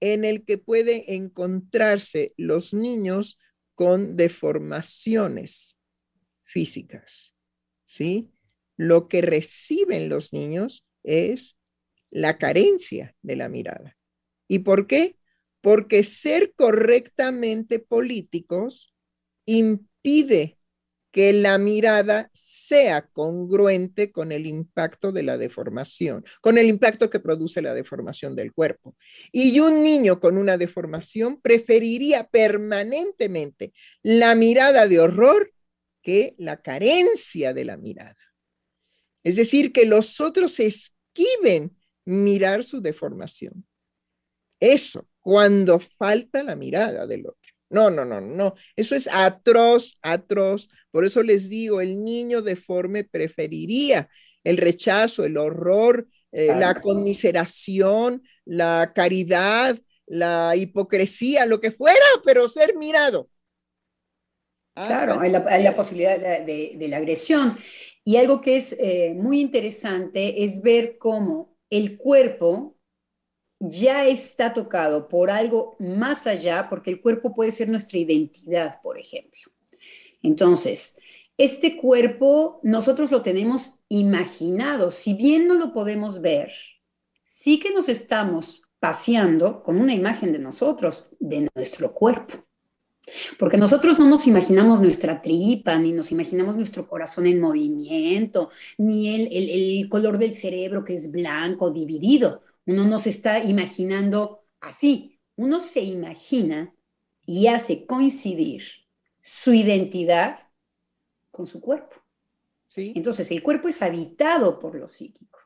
en el que pueden encontrarse los niños con deformaciones físicas, ¿sí? Lo que reciben los niños es la carencia de la mirada. ¿Y por qué? Porque ser correctamente políticos impide que la mirada sea congruente con el impacto de la deformación, con el impacto que produce la deformación del cuerpo. Y un niño con una deformación preferiría permanentemente la mirada de horror que la carencia de la mirada. Es decir, que los otros esquiven mirar su deformación. Eso, cuando falta la mirada del otro. No, no, no, no. Eso es atroz, atroz. Por eso les digo, el niño deforme preferiría el rechazo, el horror, eh, la conmiseración, la caridad, la hipocresía, lo que fuera, pero ser mirado. Ah, claro, hay la, posibilidad de, la agresión. Y algo que es eh, muy interesante es ver cómo el cuerpo ya está tocado por algo más allá, porque el cuerpo puede ser nuestra identidad, por ejemplo. Entonces, este cuerpo nosotros lo tenemos imaginado, si bien no lo podemos ver, sí que nos estamos paseando con una imagen de nosotros, de nuestro cuerpo. Porque nosotros no nos imaginamos nuestra tripa, ni nos imaginamos nuestro corazón en movimiento, ni el, el color del cerebro que es blanco, dividido. Uno no se está imaginando así. Uno se imagina y hace coincidir su identidad con su cuerpo. Entonces, el cuerpo es habitado por lo psíquico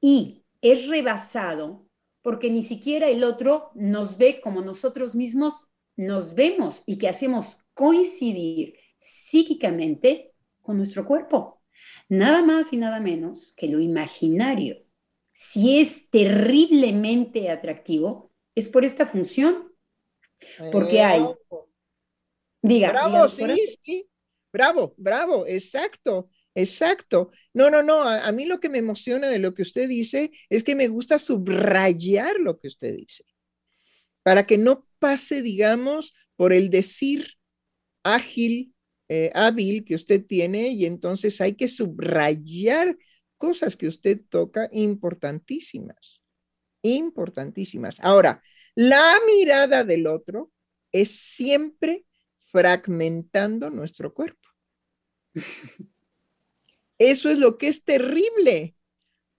y es rebasado porque ni siquiera el otro nos ve como nosotros mismos nos vemos y que hacemos coincidir psíquicamente con nuestro cuerpo. Nada más y nada menos que lo imaginario si es terriblemente atractivo, es por esta función. Porque eh, hay. Diga. Bravo, sí, sí. Bravo, bravo, exacto. Exacto. No, no, no. A, mí lo que me emociona de lo que usted dice es que me gusta subrayar lo que usted dice. para que no pase, digamos, por el decir ágil, eh, hábil que usted tiene y entonces hay que subrayar cosas que usted toca importantísimas, importantísimas. Ahora, la mirada del otro es siempre fragmentando nuestro cuerpo. Eso es lo que es terrible,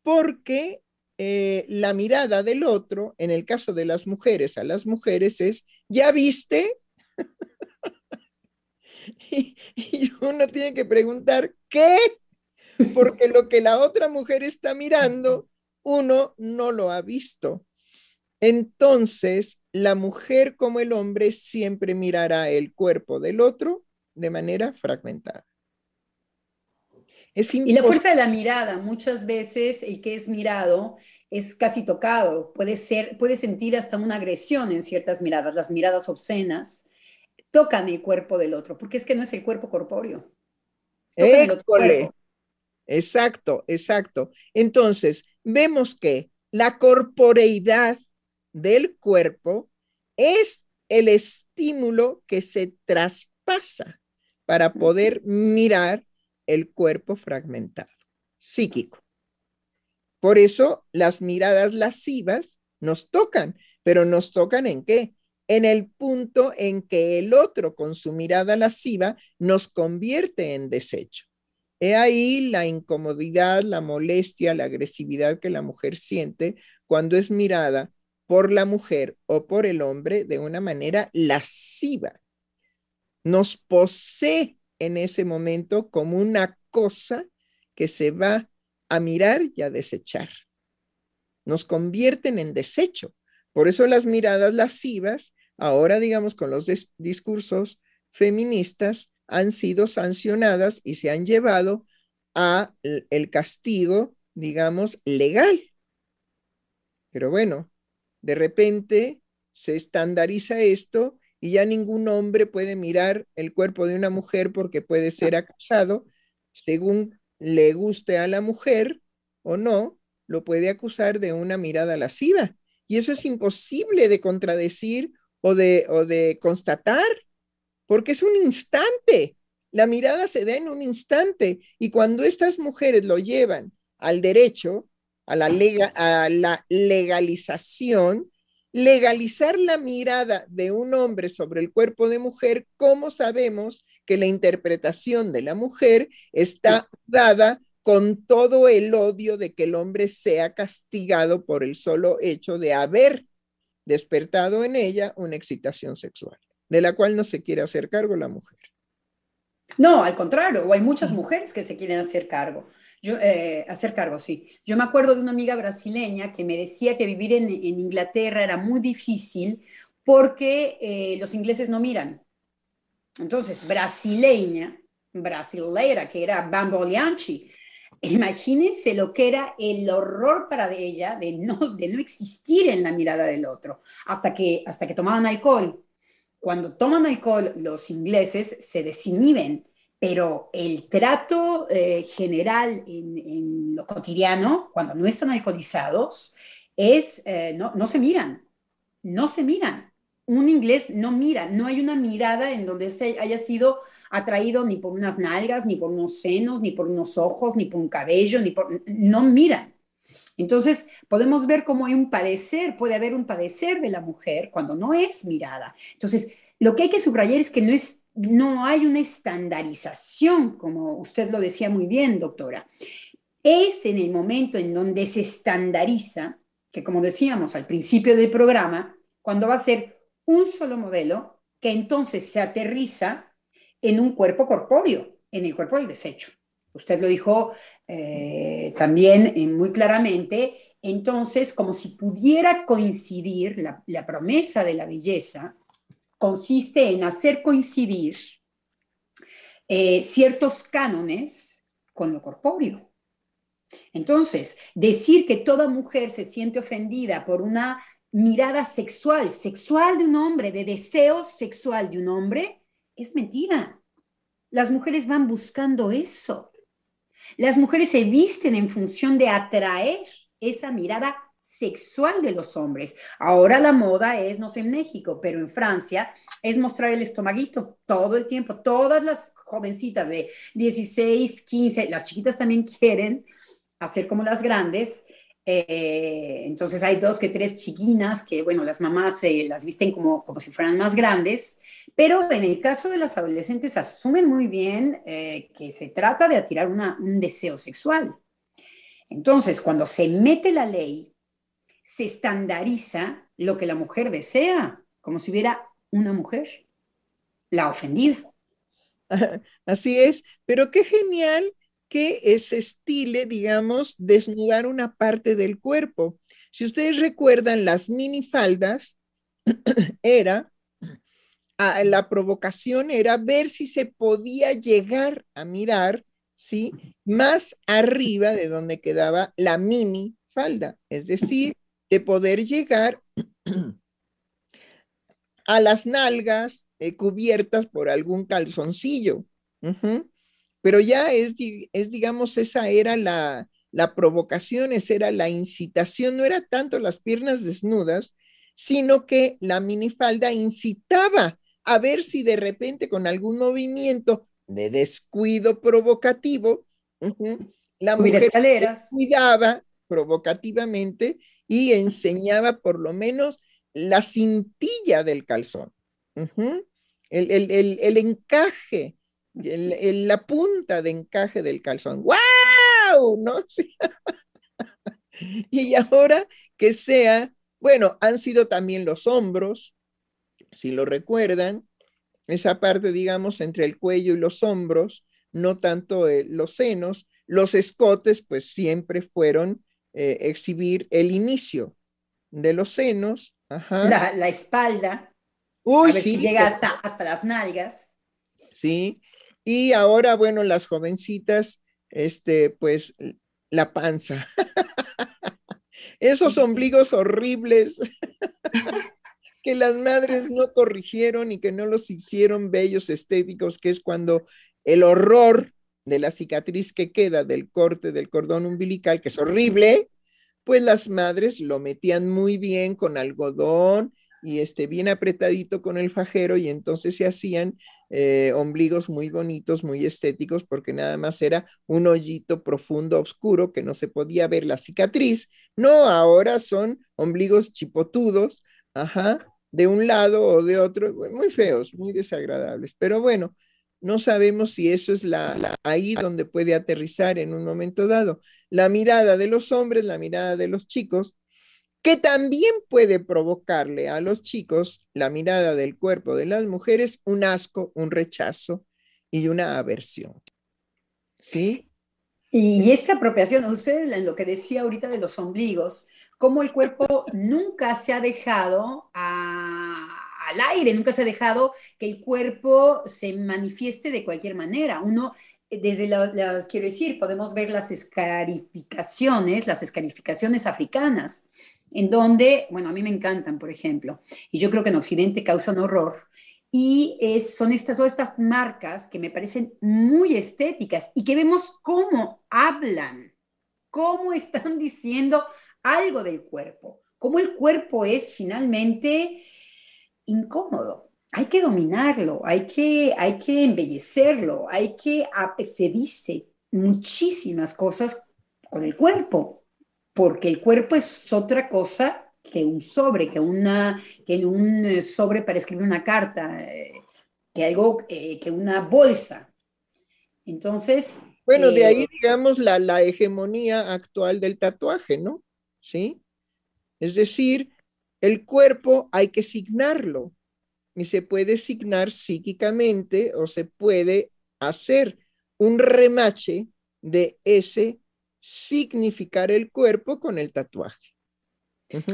porque eh, la mirada del otro, en el caso de las mujeres a las mujeres, es, ¿ya viste? y, uno tiene que preguntar, ¿qué? Porque lo que la otra mujer está mirando, uno no lo ha visto. Entonces, la mujer como el hombre siempre mirará el cuerpo del otro de manera fragmentada. Y la fuerza de la mirada, muchas veces el que es mirado es casi tocado, puede ser, puede sentir hasta una agresión en ciertas miradas, las miradas obscenas tocan el cuerpo del otro, porque es que no es el cuerpo corpóreo. Exacto, exacto. Entonces, vemos que la corporeidad del cuerpo es el estímulo que se traspasa para poder mirar el cuerpo fragmentado, psíquico. Por eso las miradas lascivas nos tocan, pero nos tocan en qué? En el punto en que el otro con su mirada lasciva nos convierte en desecho. He ahí la incomodidad, la molestia, la agresividad que la mujer siente cuando es mirada por la mujer o por el hombre de una manera lasciva. Nos posee en ese momento como una cosa que se va a mirar y a desechar. Nos convierten en desecho. Por eso las miradas lascivas, ahora digamos con los discursos feministas, han sido sancionadas y se han llevado a el castigo, digamos, legal. Pero bueno, de repente se estandariza esto y ya ningún hombre puede mirar el cuerpo de una mujer porque puede ser acusado, según le guste a la mujer o no, lo puede acusar de una mirada lasciva. Y eso es imposible de contradecir o de, o de constatar, porque es un instante. La mirada se da en un instante. Y cuando estas mujeres lo llevan al derecho, a la, a la legalización, legalizar la mirada de un hombre sobre el cuerpo de mujer, ¿cómo sabemos que la interpretación de la mujer está dada con todo el odio de que el hombre sea castigado por el solo hecho de haber despertado en ella una excitación sexual, de la cual no se quiere hacer cargo la mujer? No, al contrario, hay muchas mujeres que se quieren hacer cargo. Yo, eh, hacer cargo, sí. Yo me acuerdo de una amiga brasileña que me decía que vivir en, Inglaterra era muy difícil porque eh, los ingleses no miran. Entonces, brasileña, brasileira, que era bamboleanchi, imagínense lo que era el horror para ella de no, de no existir en la mirada del otro, hasta que, hasta que tomaban alcohol. Cuando toman alcohol, los ingleses se desinhiben pero el trato eh, general en, lo cotidiano, cuando no están alcoholizados, es, eh, no, no, se miran, no se miran. Un inglés no mira, no hay una mirada en donde se haya sido atraído ni por unas nalgas, ni por unos senos, ni por unos ojos, ni por un cabello, ni por... No miran. Entonces, podemos ver cómo hay un padecer, puede haber un padecer de la mujer cuando no es mirada. Entonces, lo que hay que subrayar es que no es no hay una estandarización, como usted lo decía muy bien, doctora. Es en el momento en donde se estandariza, que como decíamos al principio del programa, cuando va a ser un solo modelo, que entonces se aterriza en un cuerpo corpóreo, en el cuerpo del desecho. Usted lo dijo eh, también eh, muy claramente, entonces como si pudiera coincidir la promesa de la belleza consiste en hacer coincidir eh, ciertos cánones con lo corpóreo. Entonces, decir que toda mujer se siente ofendida por una mirada sexual, sexual de un hombre, de deseo sexual de un hombre, es mentira. Las mujeres van buscando eso. Las mujeres se visten en función de atraer esa mirada sexual de los hombres. Ahora la moda es, no sé en México, pero en Francia es mostrar el estomaguito todo el tiempo. Todas las jovencitas de 16, 15, las chiquitas también quieren hacer como las grandes. Eh, entonces hay dos que tres chiquinas que, bueno, las mamás eh, las visten como, como si fueran más grandes, pero en el caso de las adolescentes asumen muy bien eh, que se trata de atirar un deseo sexual. Entonces, cuando se mete la ley, se estandariza lo que la mujer desea, como si hubiera una mujer, la ofendida. Así es, pero qué genial que se estile, digamos, desnudar una parte del cuerpo. Si ustedes recuerdan, las minifaldas era, la provocación era ver si se podía llegar a mirar, ¿sí? Más arriba de donde quedaba la mini falda, es decir, de poder llegar a las nalgas eh, cubiertas por algún calzoncillo. Pero ya es, es, digamos, esa era la, la provocación, esa era la incitación, no era tanto las piernas desnudas, sino que la minifalda incitaba a ver si de repente con algún movimiento de descuido provocativo, la mujer cuidaba provocativamente y enseñaba por lo menos la cintilla del calzón, el, el, el, encaje la punta de encaje del calzón. ¡Wow! ¿No? y ahora que sea, bueno, han sido también los hombros, si lo recuerdan, esa parte, digamos, entre el cuello y los hombros, no tanto eh, los senos, los escotes, pues siempre fueron eh, exhibir el inicio de los senos. La, espalda. Uy, sí. llega hasta, hasta las nalgas. Sí, y ahora, bueno, las jovencitas, este, pues la panza. Esos ombligos horribles que las madres no corrigieron y que no los hicieron bellos estéticos, que es cuando el horror de la cicatriz que queda del corte del cordón umbilical, que es horrible, pues las madres lo metían muy bien con algodón y este, bien apretadito con el fajero y entonces se hacían eh, ombligos muy bonitos, muy estéticos, porque nada más era un hoyito profundo, oscuro, que no se podía ver la cicatriz. No, ahora son ombligos chipotudos, ajá, de un lado o de otro, muy feos, muy desagradables. Pero bueno, no sabemos si eso es la, ahí donde puede aterrizar en un momento dado. La mirada de los hombres, la mirada de los chicos, que también puede provocarle a los chicos la mirada del cuerpo de las mujeres un asco, un rechazo y una aversión. ¿Sí? Y esa apropiación, usted en lo que decía ahorita de los ombligos, cómo el cuerpo nunca se ha dejado al aire, nunca se ha dejado que el cuerpo se manifieste de cualquier manera. Uno desde las, quiero decir, podemos ver las escarificaciones, las escarificaciones africanas, en donde, bueno, a mí me encantan, por ejemplo, y yo creo que en Occidente causan horror, y es, son estas, todas estas marcas que me parecen muy estéticas y que vemos cómo hablan, cómo están diciendo algo del cuerpo, cómo el cuerpo es finalmente incómodo. Hay que dominarlo, hay que, hay que embellecerlo, hay que, se dice muchísimas cosas con el cuerpo, porque el cuerpo es otra cosa que un sobre, que, una, que un eh, sobre para escribir una carta, eh, que algo, eh, que una bolsa. Entonces... Bueno, de ahí, digamos, la, la hegemonía actual del tatuaje, ¿no? ¿Sí? Es decir, el cuerpo hay que signarlo y se puede signar psíquicamente o se puede hacer un remache de ese significar el cuerpo con el tatuaje.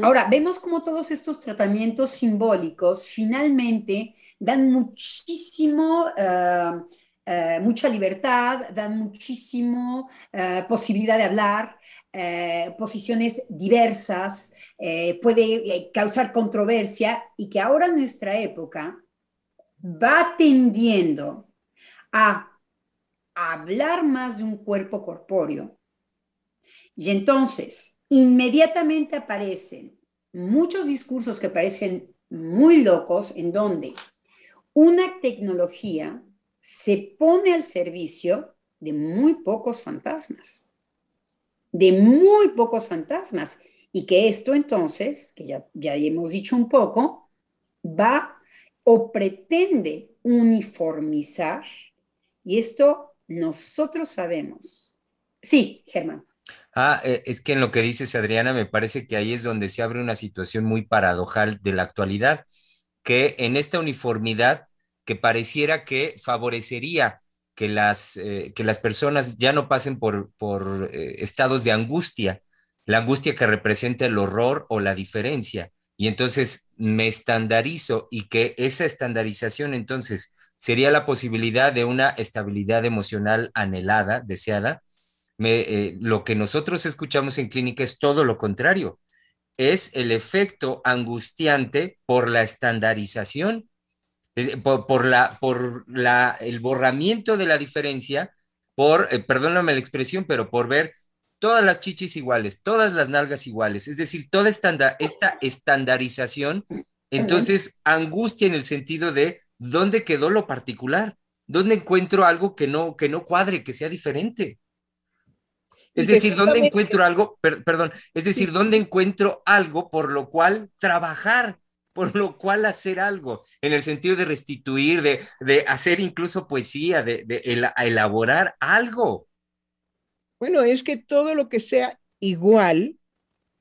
Ahora, vemos cómo todos estos tratamientos simbólicos finalmente dan muchísimo, eh, eh, mucha libertad, dan muchísimo eh, posibilidad de hablar, posiciones diversas, puede causar controversia y que ahora nuestra época va tendiendo a hablar más de un cuerpo corpóreo y entonces, inmediatamente aparecen muchos discursos que parecen muy locos en donde una tecnología se pone al servicio de muy pocos fantasmas, de muy pocos fantasmas, y que esto entonces, que ya, ya hemos dicho un poco, va o pretende uniformizar, y esto nosotros sabemos. Sí, Germán. Ah, eh, es que en lo que dices, Adriana, me parece que ahí es donde se abre una situación muy paradojal de la actualidad, que en esta uniformidad que pareciera que favorecería que las, eh, que las personas ya no pasen por, por eh, estados de angustia, la angustia que representa el horror o la diferencia. Y entonces me estandarizo y que esa estandarización entonces sería la posibilidad de una estabilidad emocional anhelada, deseada. Eh, lo que nosotros escuchamos en clínica es todo lo contrario. Es el efecto angustiante por la estandarización, por, la, por la, el borramiento de la diferencia, por, eh, perdóname la expresión, pero por ver todas las chichis iguales, todas las nalgas iguales, es decir, toda esta estandarización, entonces angustia en el sentido de dónde quedó lo particular, dónde encuentro algo que no, que no cuadre, que sea diferente. Es decir, ¿dónde encuentro algo? perdón, es decir, ¿dónde encuentro algo por lo cual trabajar, por lo cual hacer algo, en el sentido de restituir, de, de hacer incluso poesía, de, de elaborar algo? Bueno, es que todo lo que sea igual,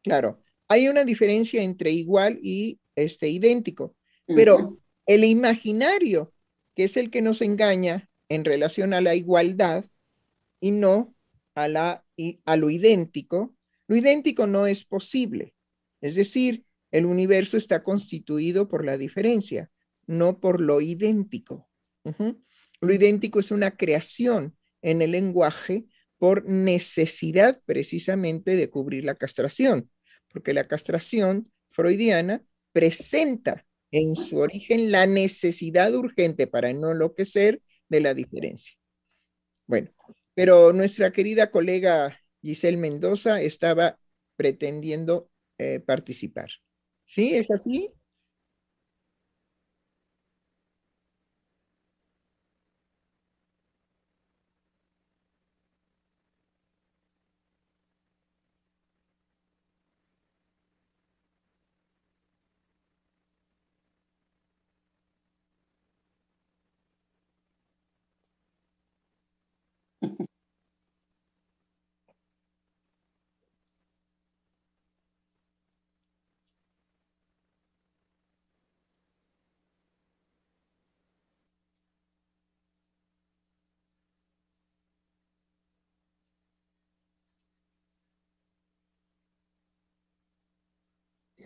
claro, hay una diferencia entre igual y este idéntico, pero el imaginario, que es el que nos engaña en relación a la igualdad y no a, la, a lo idéntico, lo idéntico no es posible. Es decir, el universo está constituido por la diferencia, no por lo idéntico. Lo idéntico es una creación en el lenguaje por necesidad precisamente de cubrir la castración, porque la castración freudiana presenta en su origen la necesidad urgente para no enloquecer de la diferencia. Bueno, pero nuestra querida colega Giselle Mendoza estaba pretendiendo eh, participar. ¿Sí? ¿Es así?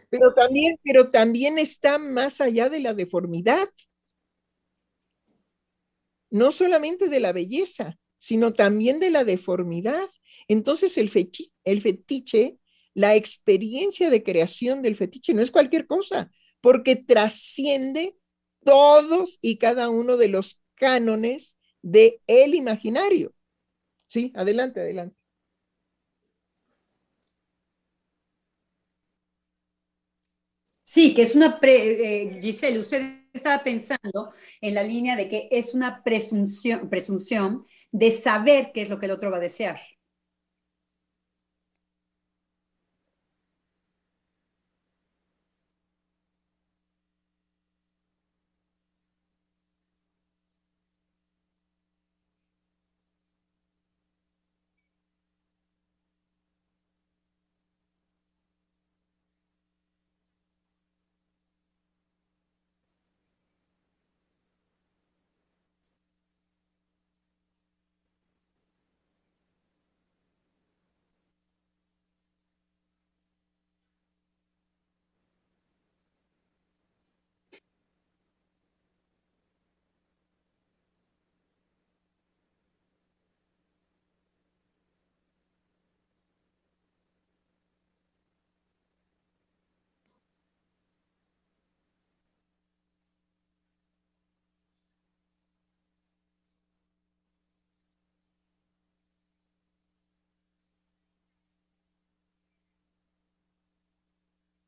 Pero también, pero también está más allá de la deformidad. No solamente de la belleza, sino también de la deformidad. Entonces el, el fetiche, la experiencia de creación del fetiche no es cualquier cosa, porque trasciende todos y cada uno de los cánones de el imaginario. Sí, adelante, adelante. Sí, que es una, pre, eh, Giselle, usted estaba pensando en la línea de que es una presunción, presunción de saber qué es lo que el otro va a desear.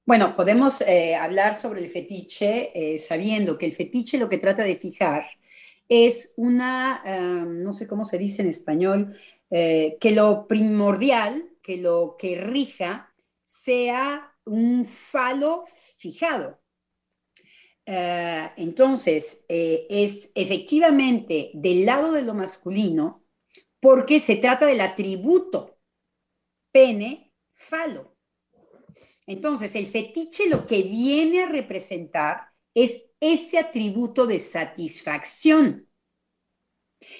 Bueno, podemos eh, hablar sobre el fetiche eh, sabiendo que el fetiche lo que trata de fijar es una, em, no sé cómo se dice en español, eh, que lo primordial, que lo que rija sea un falo fijado. entonces, es efectivamente del lado de lo masculino porque se trata del atributo pene falo. Entonces, el fetiche lo que viene a representar es ese atributo de satisfacción.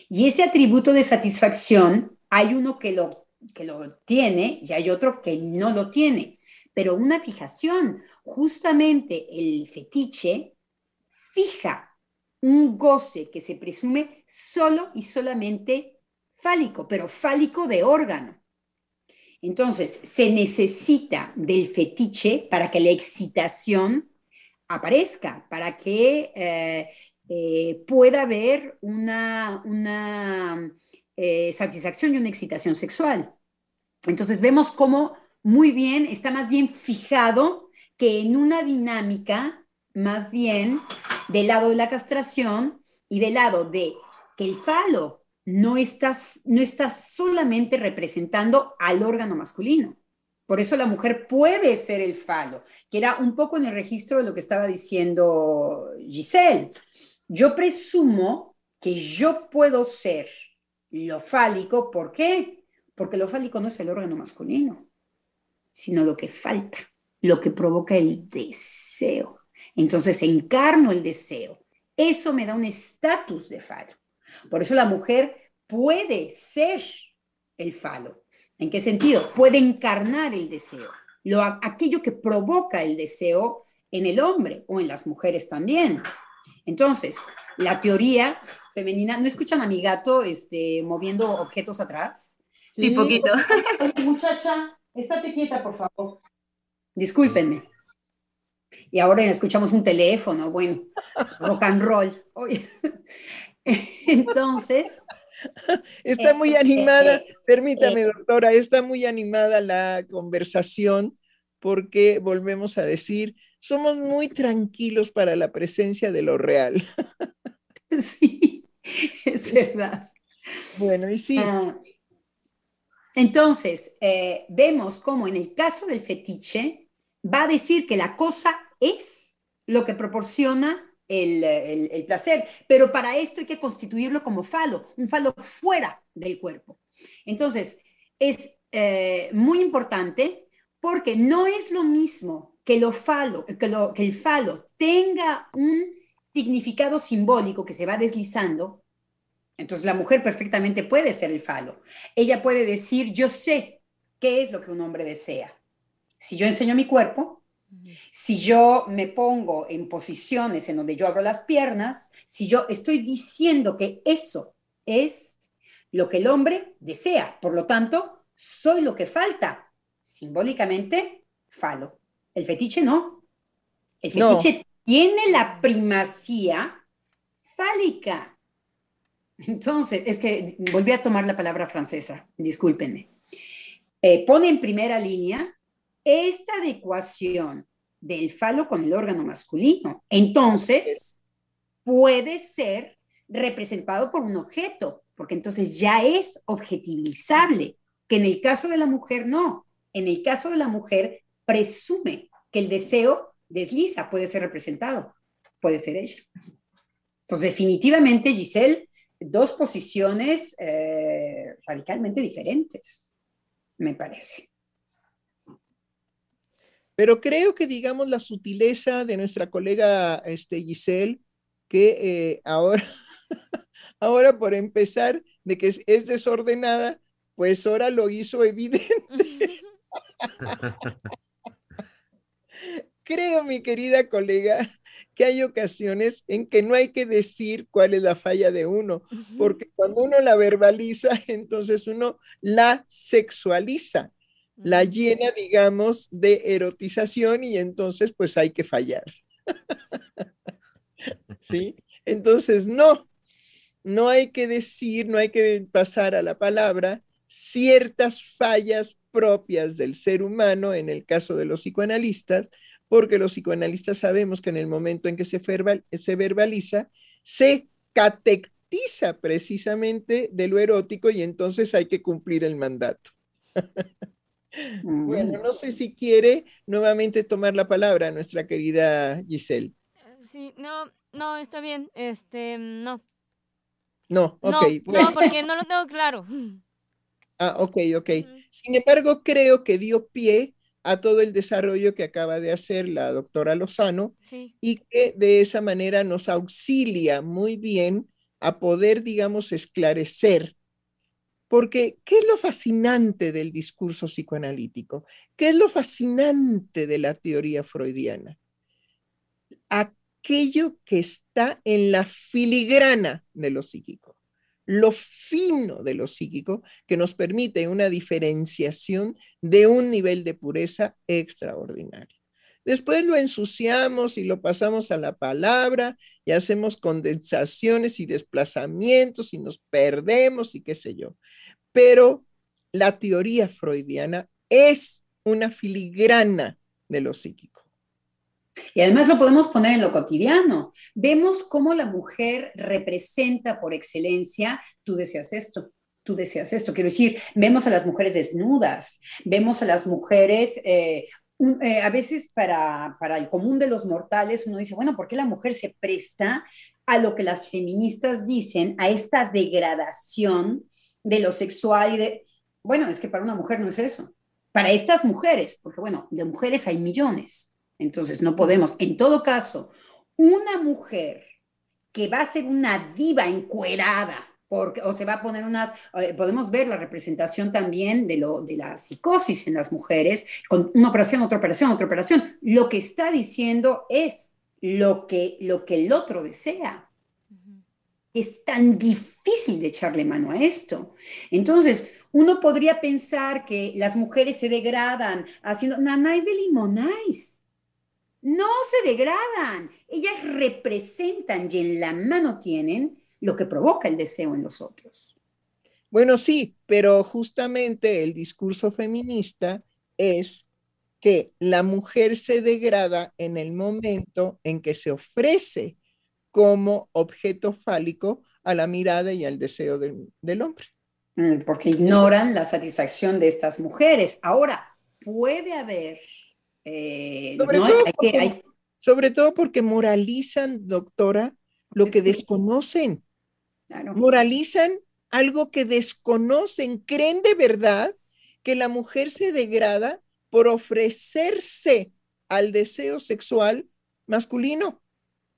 Y ese atributo de satisfacción, hay uno que lo, que lo tiene y hay otro que no lo tiene. Pero una fijación, justamente el fetiche fija un goce que se presume solo y solamente fálico, pero fálico de órgano. Entonces, se necesita del fetiche para que la excitación aparezca, para que eh, eh, pueda haber una, eh, satisfacción y una excitación sexual. Entonces, vemos cómo muy bien está más bien fijado que en una dinámica más bien del lado de la castración y del lado de que el falo no estás, no estás solamente representando al órgano masculino. Por eso la mujer puede ser el falo, que era un poco en el registro de lo que estaba diciendo Giselle. Yo presumo que yo puedo ser lo fálico, ¿por qué? Porque lo fálico no es el órgano masculino, sino lo que falta, lo que provoca el deseo. Entonces encarno el deseo. Eso me da un estatus de falo. Por eso la mujer puede ser el falo. ¿En qué sentido? Puede encarnar el deseo, lo, aquello que provoca el deseo en el hombre o en las mujeres también. Entonces, la teoría femenina, ¿no escuchan a mi gato este, moviendo objetos atrás? Sí, poquito. muchacha, estate quieta, por favor. Discúlpenme. Y ahora escuchamos un teléfono, bueno, rock and roll. Entonces. Está muy animada, permítame, doctora, está muy animada la conversación porque volvemos a decir, somos muy tranquilos para la presencia de lo real. Sí, es verdad. Bueno, y sí. Ah, entonces, eh, vemos cómo en el caso del fetiche va a decir que la cosa es lo que proporciona el, placer. Pero para esto hay que constituirlo como falo, un falo fuera del cuerpo. Entonces, es eh, muy importante porque no es lo mismo que, lo falo, que, el falo tenga un significado simbólico que se va deslizando. Entonces, la mujer perfectamente puede ser el falo. Ella puede decir, yo sé qué es lo que un hombre desea. Si yo enseño mi cuerpo, si yo me pongo en posiciones en donde yo abro las piernas, si yo estoy diciendo que eso es lo que el hombre desea, por lo tanto, soy lo que falta. Simbólicamente, falo. El fetiche no. El fetiche tiene la primacía fálica. Entonces, es que volví a tomar la palabra francesa, discúlpenme. Eh, pone en primera línea esta adecuación del falo con el órgano masculino. Entonces, puede ser representado por un objeto, porque entonces ya es objetivizable, que en el caso de la mujer no. En el caso de la mujer presume que el deseo desliza, puede ser representado, puede ser ella. Entonces, definitivamente, Giselle, dos posiciones eh, radicalmente diferentes, me parece. Pero creo que, digamos, la sutileza de nuestra colega este, Giselle, que eh, ahora, ahora por empezar, de que es, desordenada, pues ahora lo hizo evidente. creo, mi querida colega, que hay ocasiones en que no hay que decir cuál es la falla de uno, porque cuando uno la verbaliza, entonces uno la sexualiza la llena, digamos, de erotización y entonces pues hay que fallar. ¿Sí? Entonces, no, no hay que decir, no hay que pasar a la palabra ciertas fallas propias del ser humano, en el caso de los psicoanalistas, porque los psicoanalistas sabemos que en el momento en que se, se verbaliza, se catectiza precisamente de lo erótico y entonces hay que cumplir el mandato. bueno, no sé si quiere nuevamente tomar la palabra nuestra querida Giselle. Sí, no, no, está bien, este, no. No, ok. No, porque no lo tengo claro. Ah, ok, ok. Sin embargo, creo que dio pie a todo el desarrollo que acaba de hacer la doctora Lozano y que de esa manera nos auxilia muy bien a poder, digamos, esclarecer. Porque, ¿qué es lo fascinante del discurso psicoanalítico? ¿Qué es lo fascinante de la teoría freudiana? Aquello que está en la filigrana de lo psíquico lo fino de lo psíquico que nos permite una diferenciación de un nivel de pureza extraordinario. Después lo ensuciamos y lo pasamos a la palabra y hacemos condensaciones y desplazamientos y nos perdemos y qué sé yo. Pero la teoría freudiana es una filigrana de lo psíquico. Y además lo podemos poner en lo cotidiano. Vemos cómo la mujer representa por excelencia, tú deseas esto, tú deseas esto. Quiero decir, vemos a las mujeres desnudas, vemos a las mujeres, eh, eh, a veces para, para el común de los mortales, uno dice, bueno, ¿por qué la mujer se presta a lo que las feministas dicen, a esta degradación de lo sexual y de, bueno, es que para una mujer no es eso. Para estas mujeres, porque bueno, de mujeres hay millones entonces no podemos. En todo caso, una mujer que va a ser una diva encuerada, porque, o se va a poner unas, eh, podemos ver la representación también de, lo, de la psicosis en las mujeres, con una operación, otra operación, otra operación. Lo que está diciendo es lo que, lo que el otro desea. Es tan difícil de echarle mano a esto. Entonces, uno podría pensar que las mujeres se degradan haciendo, nanáis de limonáis no se degradan, ellas representan y en la mano tienen lo que provoca el deseo en los otros. Bueno, sí, pero justamente el discurso feminista es que la mujer se degrada en el momento en que se ofrece como objeto fálico a la mirada y al deseo del hombre. Mm, porque ignoran la satisfacción de estas mujeres. Ahora, puede haber eh, sobre, todo porque, moralizan, doctora, lo que desconocen. Moralizan algo que desconocen. Creen de verdad que la mujer se degrada por ofrecerse al deseo sexual masculino.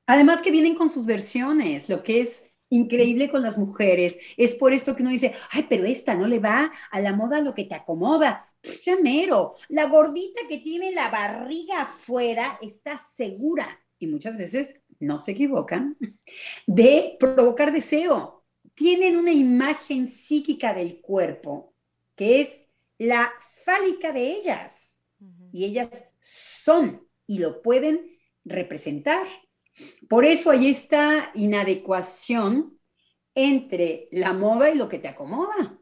Además que vienen con sus versiones, lo que es increíble con las mujeres. Es por esto que uno dice, ay, pero esta no le va a la moda lo que te acomoda. Ya mero, la gordita que tiene la barriga afuera está segura, y muchas veces no se equivocan, de provocar deseo. Tienen una imagen psíquica del cuerpo que es la fálica de ellas. Y ellas son y lo pueden representar. Por eso hay esta inadecuación entre la moda y lo que te acomoda.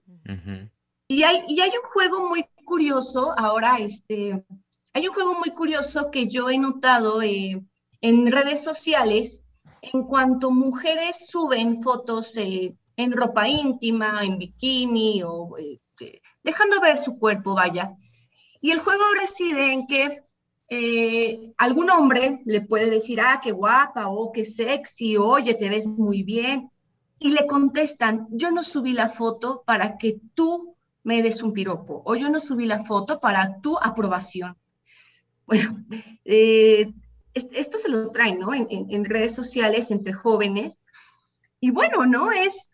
y, hay, y hay un juego muy curioso, ahora este, hay un juego muy curioso que yo he notado eh, en redes sociales en cuanto mujeres suben fotos eh, en ropa íntima, en bikini o eh, dejando ver su cuerpo, vaya. Y el juego reside en que algún hombre le puede decir, ah, qué guapa, o oh, qué sexy, oye, te ves muy bien. Y le contestan, yo no subí la foto para que tú me des un piropo o yo no subí la foto para tu aprobación. Bueno, eh, esto se lo traen, ¿no? En, redes sociales entre jóvenes. Y bueno, ¿no? Es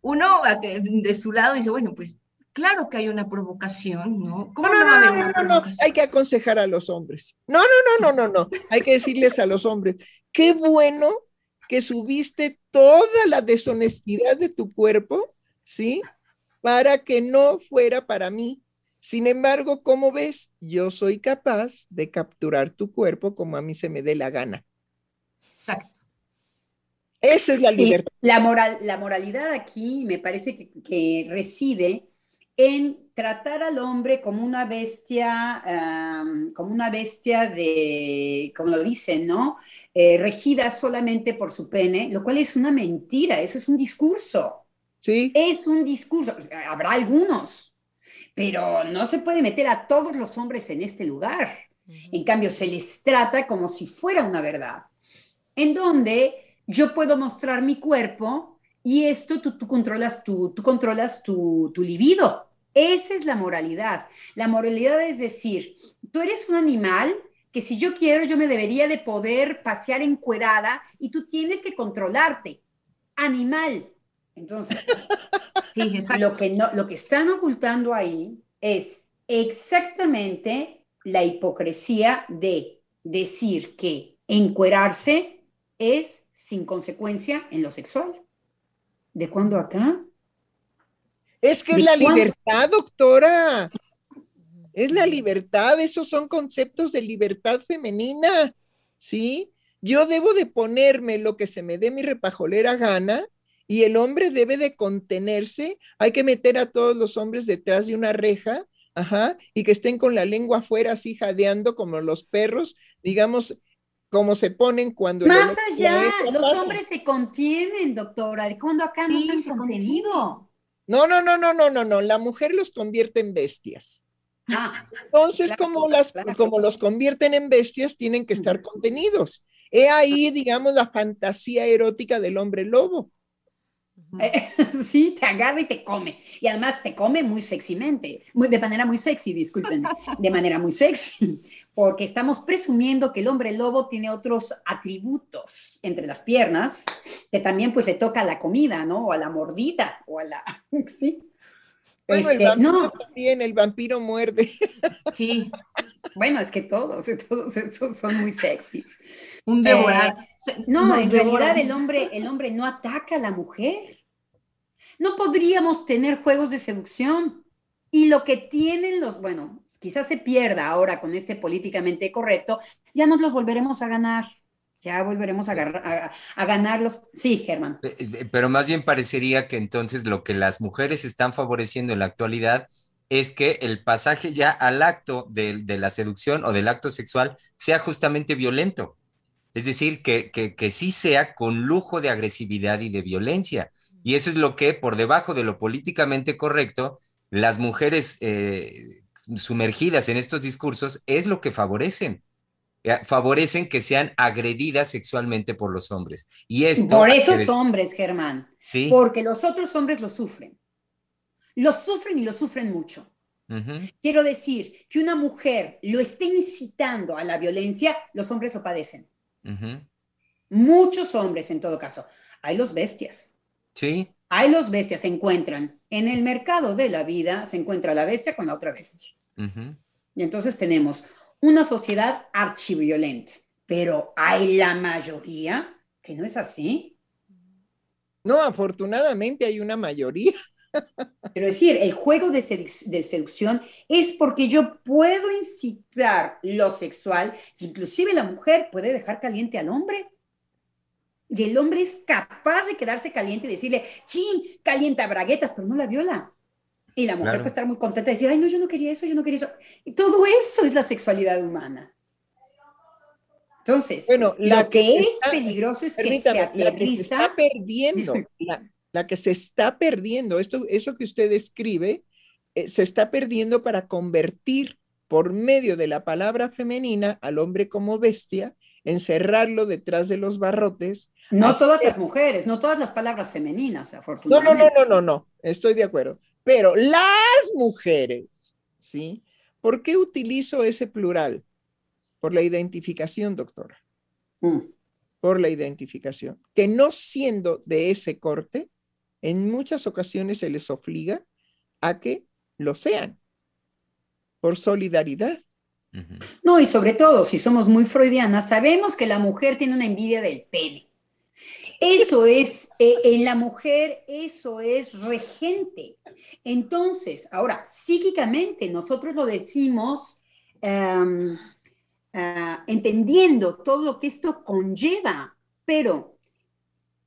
uno de su lado dice, bueno, pues claro que hay una provocación, ¿no? ¿Cómo no, no, no, no, no, hay que aconsejar a los hombres. No, no, no, no, no, no, hay que decirles a los hombres, qué bueno que subiste toda la deshonestidad de tu cuerpo, ¿sí? para que no fuera para mí. Sin embargo, como ves, yo soy capaz de capturar tu cuerpo como a mí se me dé la gana. Exacto. Esa es la libertad. La, moral, la moralidad aquí me parece que, reside en tratar al hombre como una bestia, como una bestia de, como lo dicen, ¿no? Eh, regida solamente por su pene, lo cual es una mentira, eso es un discurso. Sí. Es un discurso, habrá algunos, pero no se puede meter a todos los hombres en este lugar. En cambio, se les trata como si fuera una verdad, en donde yo puedo mostrar mi cuerpo y esto tú, controlas, tú, tú controlas tu, tu libido. Esa es la moralidad. La moralidad es decir, tú eres un animal que si yo quiero, yo me debería de poder pasear encuerada y tú tienes que controlarte. Animal. Entonces, lo, que no, lo que están ocultando ahí es exactamente la hipocresía de decir que encuerarse es sin consecuencia en lo sexual. ¿De cuándo acá? Es que es la libertad, doctora. Es la libertad, esos son conceptos de libertad femenina, ¿sí? Yo debo de ponerme lo que se me dé mi repajolera gana y el hombre debe de contenerse. Hay que meter a todos los hombres detrás de una reja, ajá, y que estén con la lengua afuera así jadeando como los perros, digamos, como se ponen cuando... Más allá, los hombres se contienen, doctora. ¿De cuándo acá no se han contenido? No, no, no, no, no, no, no. La mujer los convierte en bestias. Ah, Entonces, como, las, como los convierten en bestias, tienen que estar contenidos. He ahí, digamos, la fantasía erótica del hombre lobo. Eh, sí, te agarra y te come. Y además te come muy sexymente, muy, de manera muy sexy, discúlpenme, de manera muy sexy, porque estamos presumiendo que el hombre lobo tiene otros atributos entre las piernas, que también pues le toca a la comida, ¿no? O a la mordida, o a la... ¿sí? Bueno, el este, vampiro no. también, el vampiro muerde. Sí. Bueno, es que todos, todos estos son muy sexys. Un eh, no, en realidad el hombre, el hombre no ataca a la mujer. No podríamos tener juegos de seducción. Y lo que tienen los, bueno, quizás se pierda ahora con este políticamente correcto, ya nos los volveremos a ganar. Ya volveremos a, a, ganarlos. Sí, Germán. Eh, eh, pero más bien parecería que entonces lo que las mujeres están favoreciendo en la actualidad es que el pasaje ya al acto de, la seducción o del acto sexual sea justamente violento. Es decir, que, que, sí sea con lujo de agresividad y de violencia. Y eso es lo que, por debajo de lo políticamente correcto, las mujeres eh, sumergidas en estos discursos es lo que favorecen. Eh, favorecen que sean agredidas sexualmente por los hombres. Y esto por esos hombres, Germán. ¿Sí? Porque los otros hombres lo sufren. Lo sufren y lo sufren mucho. Quiero decir que una mujer lo esté incitando a la violencia, los hombres lo padecen. Muchos hombres, en todo caso. Hay los bestias. Sí. Hay los bestias, se encuentran en el mercado de la vida, se encuentra la bestia con la otra bestia. Y entonces tenemos una sociedad archiviolenta, pero hay la mayoría que no es así. No, afortunadamente hay una mayoría. Pero decir, el juego de, seducción es porque yo puedo incitar lo sexual, inclusive la mujer puede dejar caliente al hombre. Y el hombre es capaz de quedarse caliente y decirle, chin, calienta braguetas, pero no la viola. Y la mujer puede estar muy contenta y decir, ay, no, yo no quería eso, yo no quería eso. Y todo eso es la sexualidad humana. Entonces, bueno, lo que, es peligroso es que se aterriza. está perdiendo, la, que se está perdiendo, esto, eso que usted escribe, eh, se está perdiendo para convertir por medio de la palabra femenina al hombre como bestia, encerrarlo detrás de los barrotes. No todas las mujeres, no todas las palabras femeninas, afortunadamente. No, no, no, no, no, no, estoy de acuerdo. Pero las mujeres, ¿sí? ¿Por qué utilizo ese plural? Por la identificación, doctora. Mm. Por la identificación. Que no siendo de ese corte, en muchas ocasiones se les obliga a que lo sean. Por solidaridad. No, y sobre todo, si somos muy freudianas, sabemos que la mujer tiene una envidia del pene. Eso es, eh, en la mujer, eso es regente. Entonces, ahora, psíquicamente, nosotros lo decimos em, ah, entendiendo todo lo que esto conlleva, pero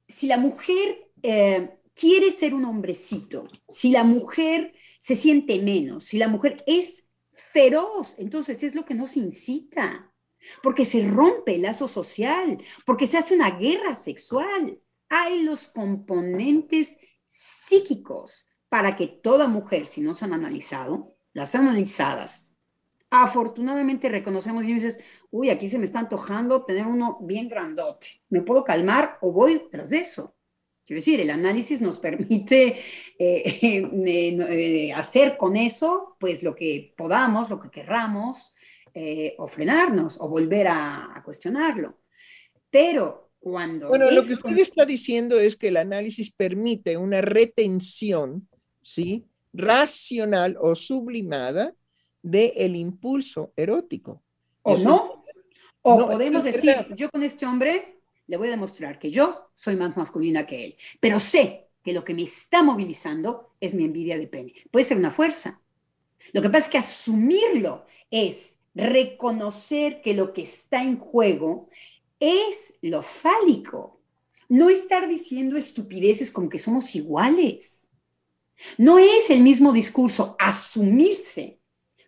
si la mujer eh, quiere ser un hombrecito, si la mujer se siente menos. Si la mujer es feroz, entonces es lo que nos incita, porque se rompe el lazo social, porque se hace una guerra sexual. Hay los componentes psíquicos para que toda mujer, si no se han analizado, las analizadas, afortunadamente reconocemos y dices, uy, aquí se me está antojando tener uno bien grandote. ¿Me puedo calmar o voy tras de eso? Quiero decir, el análisis nos permite eh, eh, eh, hacer con eso, pues lo que podamos, lo que querramos, o frenarnos, o volver a, cuestionarlo. Pero cuando... Bueno, lo que usted está diciendo es que el análisis permite una retención, ¿sí? Racional o sublimada del el impulso erótico. ¿O no? O podemos decir, yo con este hombre le voy a demostrar que yo soy más masculina que él, pero sé que lo que me está movilizando es mi envidia de pene. Puede ser una fuerza. Lo que pasa es que asumirlo es reconocer que lo que está en juego es lo fálico. No estar diciendo estupideces como que somos iguales. No es el mismo discurso asumirse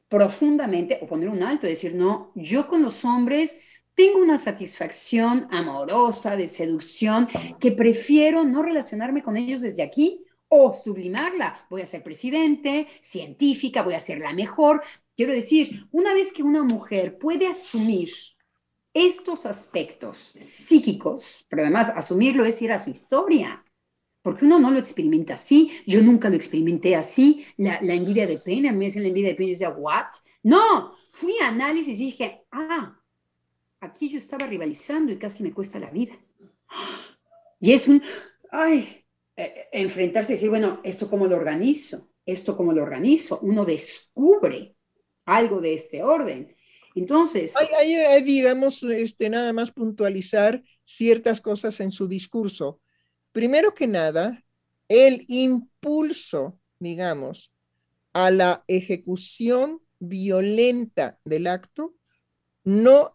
profundamente o poner un alto y decir, no, yo con los hombres tengo una satisfacción amorosa, de seducción, que prefiero no relacionarme con ellos desde aquí o sublimarla. Voy a ser presidente, científica, voy a ser la mejor. Quiero decir, una vez que una mujer puede asumir estos aspectos psíquicos, pero además asumirlo es ir a su historia, porque uno no lo experimenta así, yo nunca lo experimenté así, la, envidia de pena, me la envidia de pena, yo decía, ¿what? No, fui a análisis y dije, ah, aquí yo estaba rivalizando y casi me cuesta la vida. Y es un, ay, e, e, enfrentarse y decir, bueno, ¿esto cómo lo organizo? ¿Esto cómo lo organizo? Uno descubre algo de este orden. Entonces... Hay, digamos, este, nada más puntualizar ciertas cosas en su discurso primero que nada, el impulso, digamos, a la ejecución violenta del acto no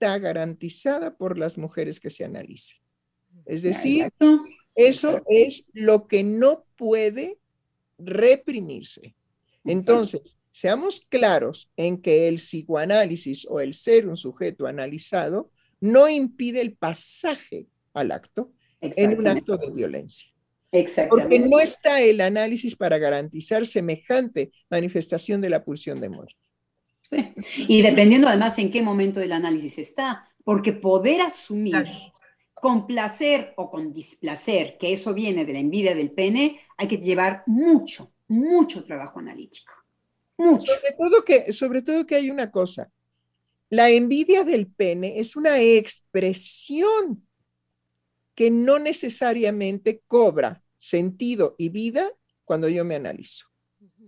está garantizada por las mujeres que se analizan. Es decir, eso es lo que no puede reprimirse. Entonces, seamos claros en que el psicoanálisis o el ser un sujeto analizado no impide el pasaje al acto, en un acto de violencia. Porque no está el análisis para garantizar semejante manifestación de la pulsión de muerte. Sí. Y dependiendo además en qué momento del análisis está, porque poder asumir con placer o con displacer que eso viene de la envidia del pene, hay que llevar mucho, mucho trabajo analítico. Mucho. Sobre todo que, sobre todo que hay una cosa, la envidia del pene es una expresión que no necesariamente cobra sentido y vida cuando yo me analizo,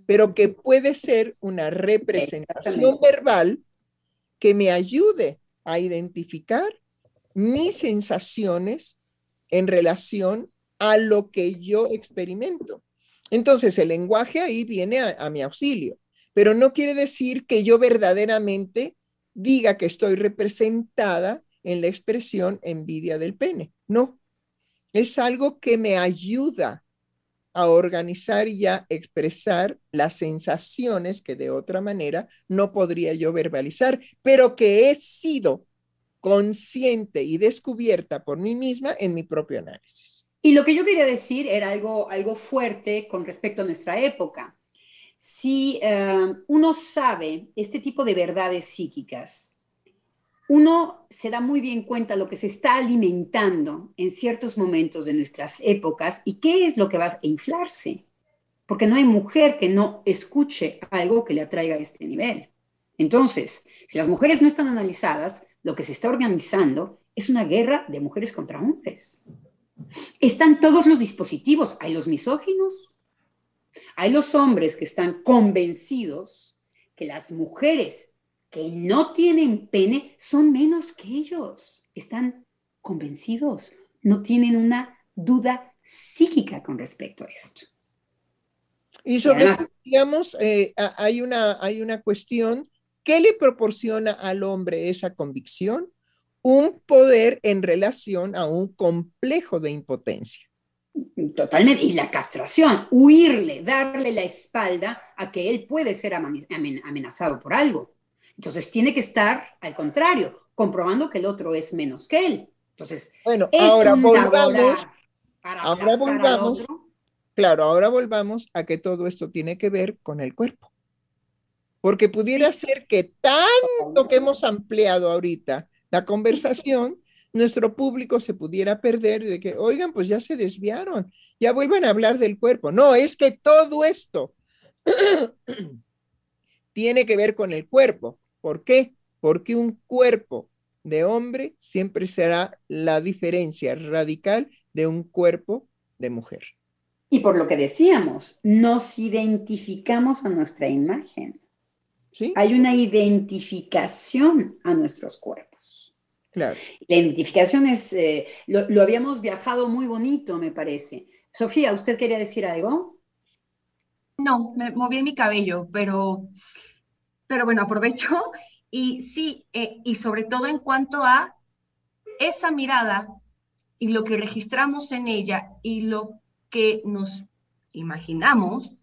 pero que puede ser una representación verbal que me ayude a identificar mis sensaciones en relación a lo que yo experimento. Entonces, el lenguaje ahí viene a, a, mi auxilio, pero no quiere decir que yo verdaderamente diga que estoy representada en la expresión envidia del pene. No, es algo que me ayuda a organizar y a expresar las sensaciones que de otra manera no podría yo verbalizar, pero que he sido consciente y descubierta por mí misma en mi propio análisis. Y lo que yo quería decir era algo, algo fuerte con respecto a nuestra época. Si eh, uno sabe este tipo de verdades psíquicas, uno se da muy bien cuenta lo que se está alimentando en ciertos momentos de nuestras épocas y qué es lo que va a inflarse. Porque no hay mujer que no escuche algo que le atraiga a este nivel. Entonces, si las mujeres no están analizadas, lo que se está organizando es una guerra de mujeres contra hombres. Están todos los dispositivos. Hay los misóginos, hay los hombres que están convencidos que las mujeres que no tienen pene son menos que ellos. Están convencidos, no tienen una duda psíquica con respecto a esto. Y sobre todo, digamos, eh, hay, una, hay una cuestión, ¿qué le proporciona al hombre esa convicción? Un poder en relación a un complejo de impotencia. Totalmente. Y la castración, huirle, darle la espalda a que él puede ser amenazado por algo. Entonces tiene que estar al contrario, comprobando que el otro es menos que él. Entonces, bueno, ahora volvamos, ahora volvamos, claro, ahora volvamos a que todo esto tiene que ver con el cuerpo. Porque pudiera ser que tanto que hemos ampliado ahorita la conversación, nuestro público se pudiera perder de que, oigan, pues ya se desviaron, ya vuelvan a hablar del cuerpo. No, es que todo esto tiene que ver con el cuerpo. ¿Por qué? Porque un cuerpo de hombre siempre será la diferencia radical de un cuerpo de mujer. Y por lo que decíamos, nos identificamos a nuestra imagen. ¿Sí? Hay una identificación a nuestros cuerpos. Claro. La identificación es, eh, lo, lo, habíamos viajado muy bonito, me parece. Sofía, ¿usted quería decir algo? No, me moví mi cabello, pero, pero bueno, aprovecho y sí, eh, y sobre todo en cuanto a esa mirada y lo que registramos en ella y lo que nos imaginamos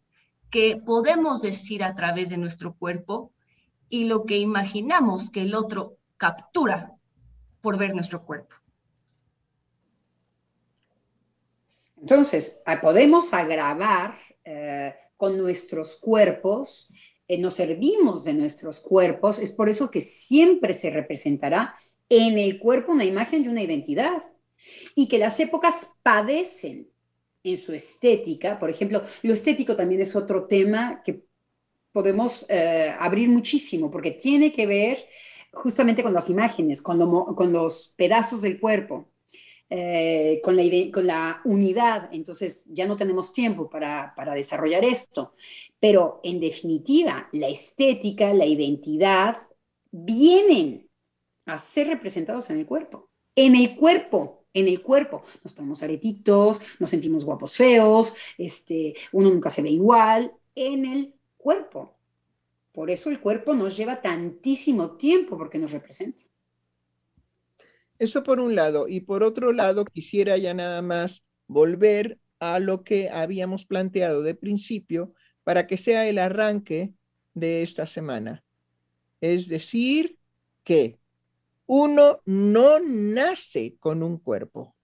que podemos decir a través de nuestro cuerpo y lo que imaginamos que el otro captura por ver nuestro cuerpo. Entonces, podemos agravar eh, con nuestros cuerpos eh, nos servimos de nuestros cuerpos, es por eso que siempre se representará en el cuerpo una imagen y una identidad. Y que las épocas padecen en su estética. Por ejemplo, lo estético también es otro tema que podemos eh, abrir muchísimo, porque tiene que ver justamente con las imágenes, con, con los pedazos del cuerpo. Eh, con, la, con, la, unidad, entonces ya no tenemos tiempo para, para, desarrollar esto. Pero en definitiva, la estética, la identidad, vienen a ser representados en el cuerpo. En el cuerpo, en el cuerpo. Nos ponemos aretitos, nos sentimos guapos feos, este, uno nunca se ve igual, en el cuerpo. Por eso el cuerpo nos lleva tantísimo tiempo porque nos representa. Eso por un lado. Y por otro lado, quisiera ya nada más volver a lo que habíamos planteado de principio para que sea el arranque de esta semana. Es decir, que uno no nace con un cuerpo.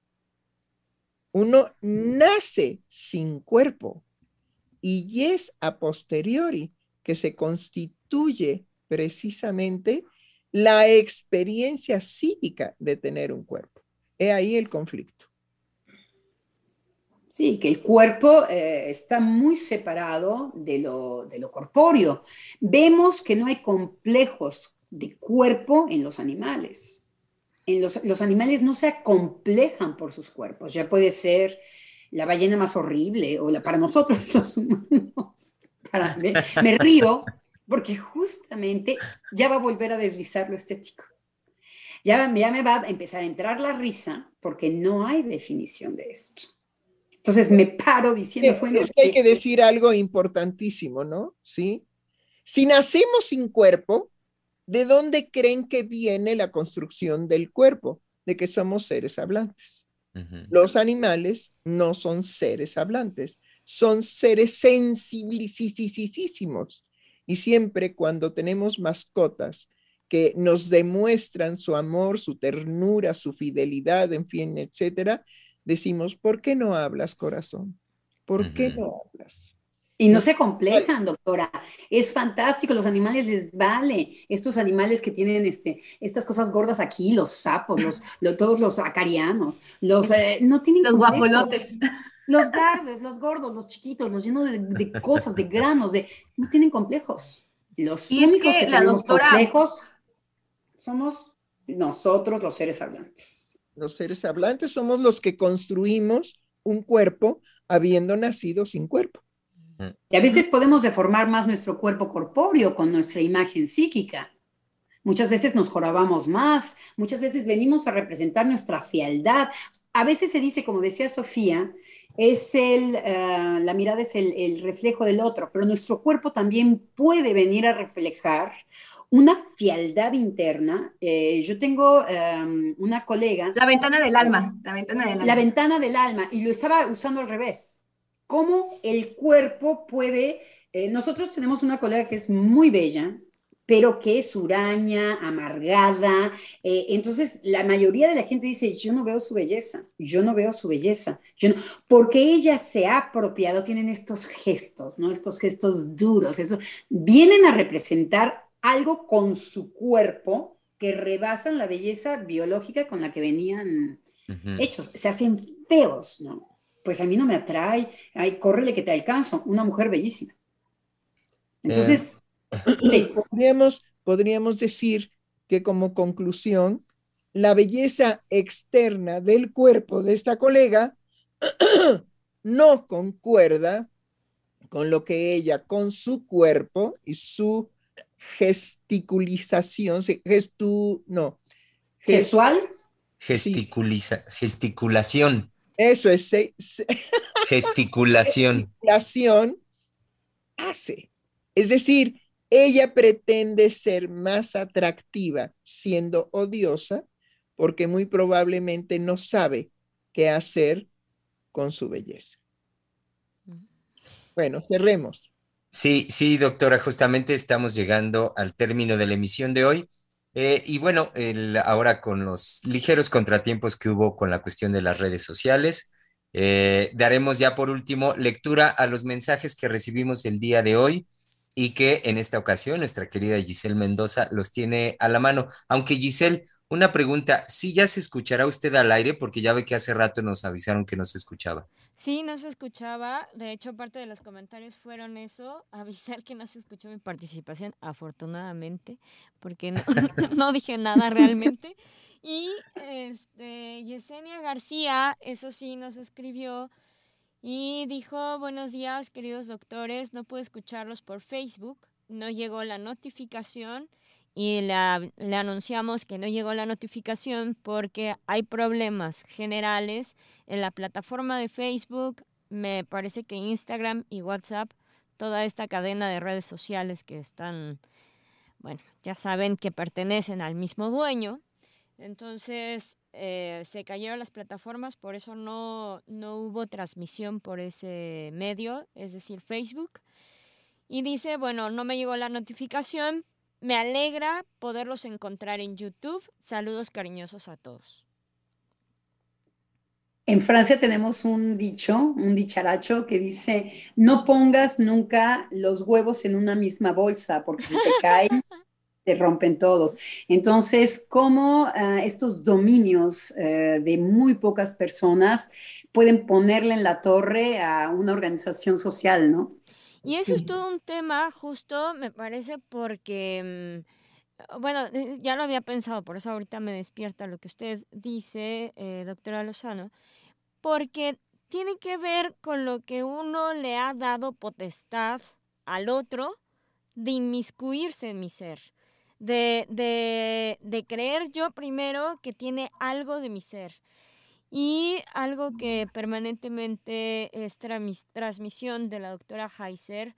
Uno nace sin cuerpo y es a posteriori que se constituye precisamente la experiencia psíquica de tener un cuerpo. He ahí el conflicto. Sí, que el cuerpo eh, está muy separado de lo, de lo corpóreo. Vemos que no hay complejos de cuerpo en los animales. En los, los, animales no se acomplejan por sus cuerpos. Ya puede ser la ballena más horrible o la para nosotros los humanos. Para, me, me río porque justamente ya va a volver a deslizar lo estético. Ya, ya me va a empezar a entrar la risa porque no hay definición de esto. Entonces me paro diciendo, bueno, es que hay que decir algo importantísimo, ¿no? Sí. Si nacemos sin cuerpo, ¿de dónde creen que viene la construcción del cuerpo? De que somos seres hablantes. Los animales no son seres hablantes, son seres sensibilisísimos y siempre cuando tenemos mascotas que nos demuestran su amor, su ternura, su fidelidad, en fin, etcétera, decimos, ¿por qué no hablas, corazón? ¿Por qué no hablas? Y no se complejan, doctora. Es fantástico, los animales les vale. Estos animales que tienen este, estas cosas gordas aquí, los sapos, los, todos los acarianos, los eh, no tienen los guajolotes. Los gardes, los gordos, los chiquitos, los llenos de, cosas, de granos, de no tienen complejos. Los únicos que, tenemos complejos somos nosotros, los seres hablantes. Los seres hablantes somos los que construimos un cuerpo habiendo nacido sin cuerpo. Y a veces podemos deformar más nuestro cuerpo corpóreo con nuestra imagen psíquica. Muchas veces nos jorobamos más, muchas veces venimos a representar nuestra fialdad. A veces se dice, como decía Sofía, es el, eh, la mirada es el, reflejo del otro, pero nuestro cuerpo también puede venir a reflejar una fialdad interna. Eh, yo tengo em, una colega. La ventana del alma, la ventana del alma. La ventana del alma, y lo estaba usando al revés. Cómo el cuerpo puede. Eh, nosotros tenemos una colega que es muy bella, pero que es huraña, amargada. Eh, entonces, la mayoría de la gente dice, yo no veo su belleza, yo no veo su belleza, yo no, porque ella se ha apropiado, tienen estos gestos, ¿no? Estos gestos duros, eso, vienen a representar algo con su cuerpo que rebasan la belleza biológica con la que venían hechos, se hacen feos, ¿no? Pues a mí no me atrae, ay, córrele que te alcanzo, una mujer bellísima. Entonces... Sí. Podríamos, podríamos decir que como conclusión, la belleza externa del cuerpo de esta colega no concuerda con lo que ella, con su cuerpo y su gesticulización, gestu, no. ¿Gestual? Gesticuliza, gesticulación. Eso es. gesticulación. Gesticulación hace. Es decir, ella pretende ser más atractiva siendo odiosa porque muy probablemente no sabe qué hacer con su belleza. Bueno, cerremos. Sí, sí, doctora, justamente estamos llegando al término de la emisión de hoy. Eh, y bueno, ahora con los ligeros contratiempos que hubo con la cuestión de las redes sociales, eh, daremos ya por último lectura a los mensajes que recibimos el día de hoy y que en esta ocasión nuestra querida Giselle Mendoza los tiene a la mano. Aunque Giselle, una pregunta, ¿sí ya se escuchará usted al aire? Porque ya ve que hace rato nos avisaron que no se escuchaba. Sí, no se escuchaba. De hecho, parte de los comentarios fueron eso, avisar que no se escuchó mi participación, afortunadamente, porque no, no dije nada realmente. Y este, Yesenia García, eso sí, nos escribió y dijo, buenos días queridos doctores, no puedo escucharlos por Facebook, no llegó la notificación y le anunciamos que no llegó la notificación porque hay problemas generales en la plataforma de Facebook, me parece que Instagram y WhatsApp, toda esta cadena de redes sociales que están, bueno, ya saben que pertenecen al mismo dueño. Entonces, eh, se cayeron las plataformas, por eso no, no hubo transmisión por ese medio, es decir, Facebook. Y dice, bueno, no me llegó la notificación, me alegra poderlos encontrar en YouTube. Saludos cariñosos a todos. En Francia tenemos un dicho, un dicharacho que dice, no pongas nunca los huevos en una misma bolsa porque si te caen se rompen todos. Entonces, ¿cómo ah, estos dominios eh, de muy pocas personas pueden ponerle en la torre a una organización social, no? Y eso es todo un tema, justo, me parece, porque, mm, bueno, eh, ya lo había pensado, por eso ahorita me despierta lo que usted dice, eh, doctora Lozano, porque tiene que ver con lo que uno le ha dado potestad al otro de inmiscuirse en mi ser de, de, de creer yo primero que tiene algo de mi ser. Y algo que permanentemente es transmisión de la doctora Heiser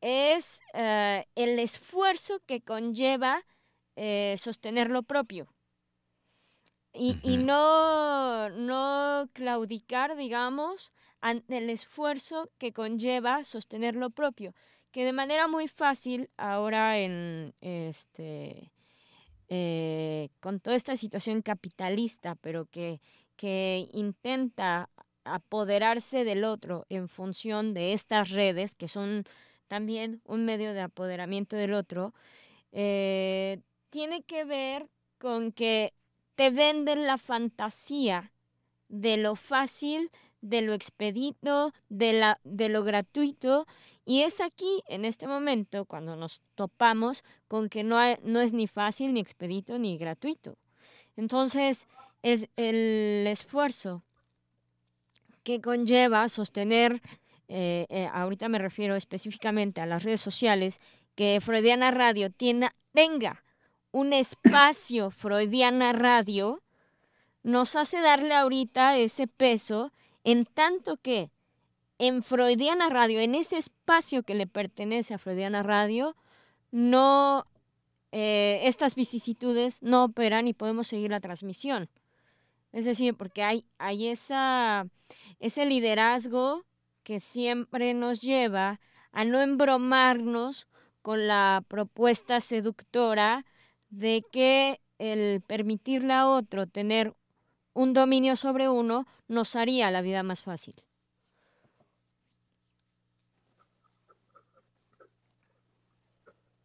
es eh, el esfuerzo que conlleva eh, sostener lo propio. Y, y, no, no claudicar, digamos, ante el esfuerzo que conlleva sostener lo propio que de manera muy fácil ahora en este eh, con toda esta situación capitalista, pero que, que intenta apoderarse del otro en función de estas redes, que son también un medio de apoderamiento del otro, eh, tiene que ver con que te venden la fantasía de lo fácil, de lo expedito, de, la, de lo gratuito y es aquí, en este momento, cuando nos topamos con que no, no es ni fácil, ni expedito, ni gratuito. Entonces, es el esfuerzo que conlleva sostener, eh, eh, ahorita me refiero específicamente a las redes sociales, que Freudiana Radio tenga un espacio Freudiana Radio, nos hace darle ahorita ese peso En tanto que en Freudiana Radio, en ese espacio que le pertenece a Freudiana Radio, no eh, estas vicisitudes no operan y podemos seguir la transmisión. Es decir, porque hay, hay ese liderazgo que siempre nos lleva a no embromarnos con la propuesta seductora de que el permitirle a otro tener un dominio sobre uno nos haría la vida más fácil.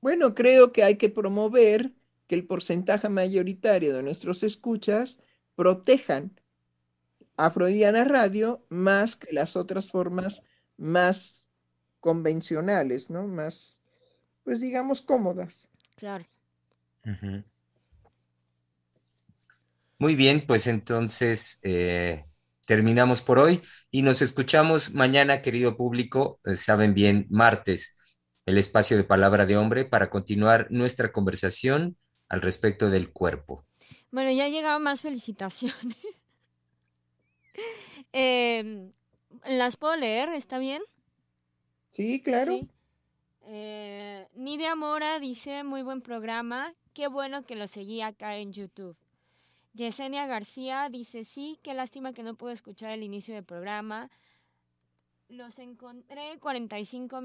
Bueno, creo que hay que promover que el porcentaje mayoritario de nuestros escuchas protejan a Freudiana Radio más que las otras formas más convencionales, ¿no? Más, pues digamos, cómodas. Claro. Muy bien, pues entonces eh, terminamos por hoy y nos escuchamos mañana, querido público, eh, saben bien, martes, el espacio de palabra de hombre para continuar nuestra conversación al respecto del cuerpo. Bueno, ya llegado más felicitaciones. Em, ¿Las puedo leer? ¿Está bien? Sí, claro. Eh, Nidia Mora dice, muy buen programa, qué bueno que lo seguí acá en YouTube. Yesenia García dice, sí, qué lástima que no pude escuchar el inicio del programa. Los encontré 45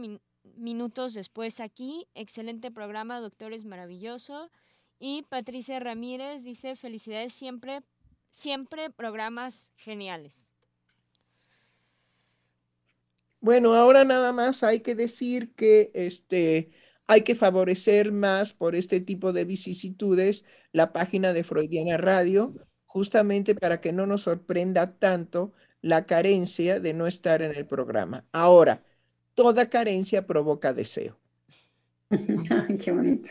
minutos después aquí. Excelente programa, doctores, maravilloso. Y Patricia Ramírez dice, felicidades siempre, siempre programas geniales. Bueno, ahora nada más hay que decir que este, hay que favorecer más por este tipo de vicisitudes la página de Freudiana Radio, justamente para que no nos sorprenda tanto la carencia de no estar en el programa. Ahora, toda carencia provoca deseo. Qué bonito.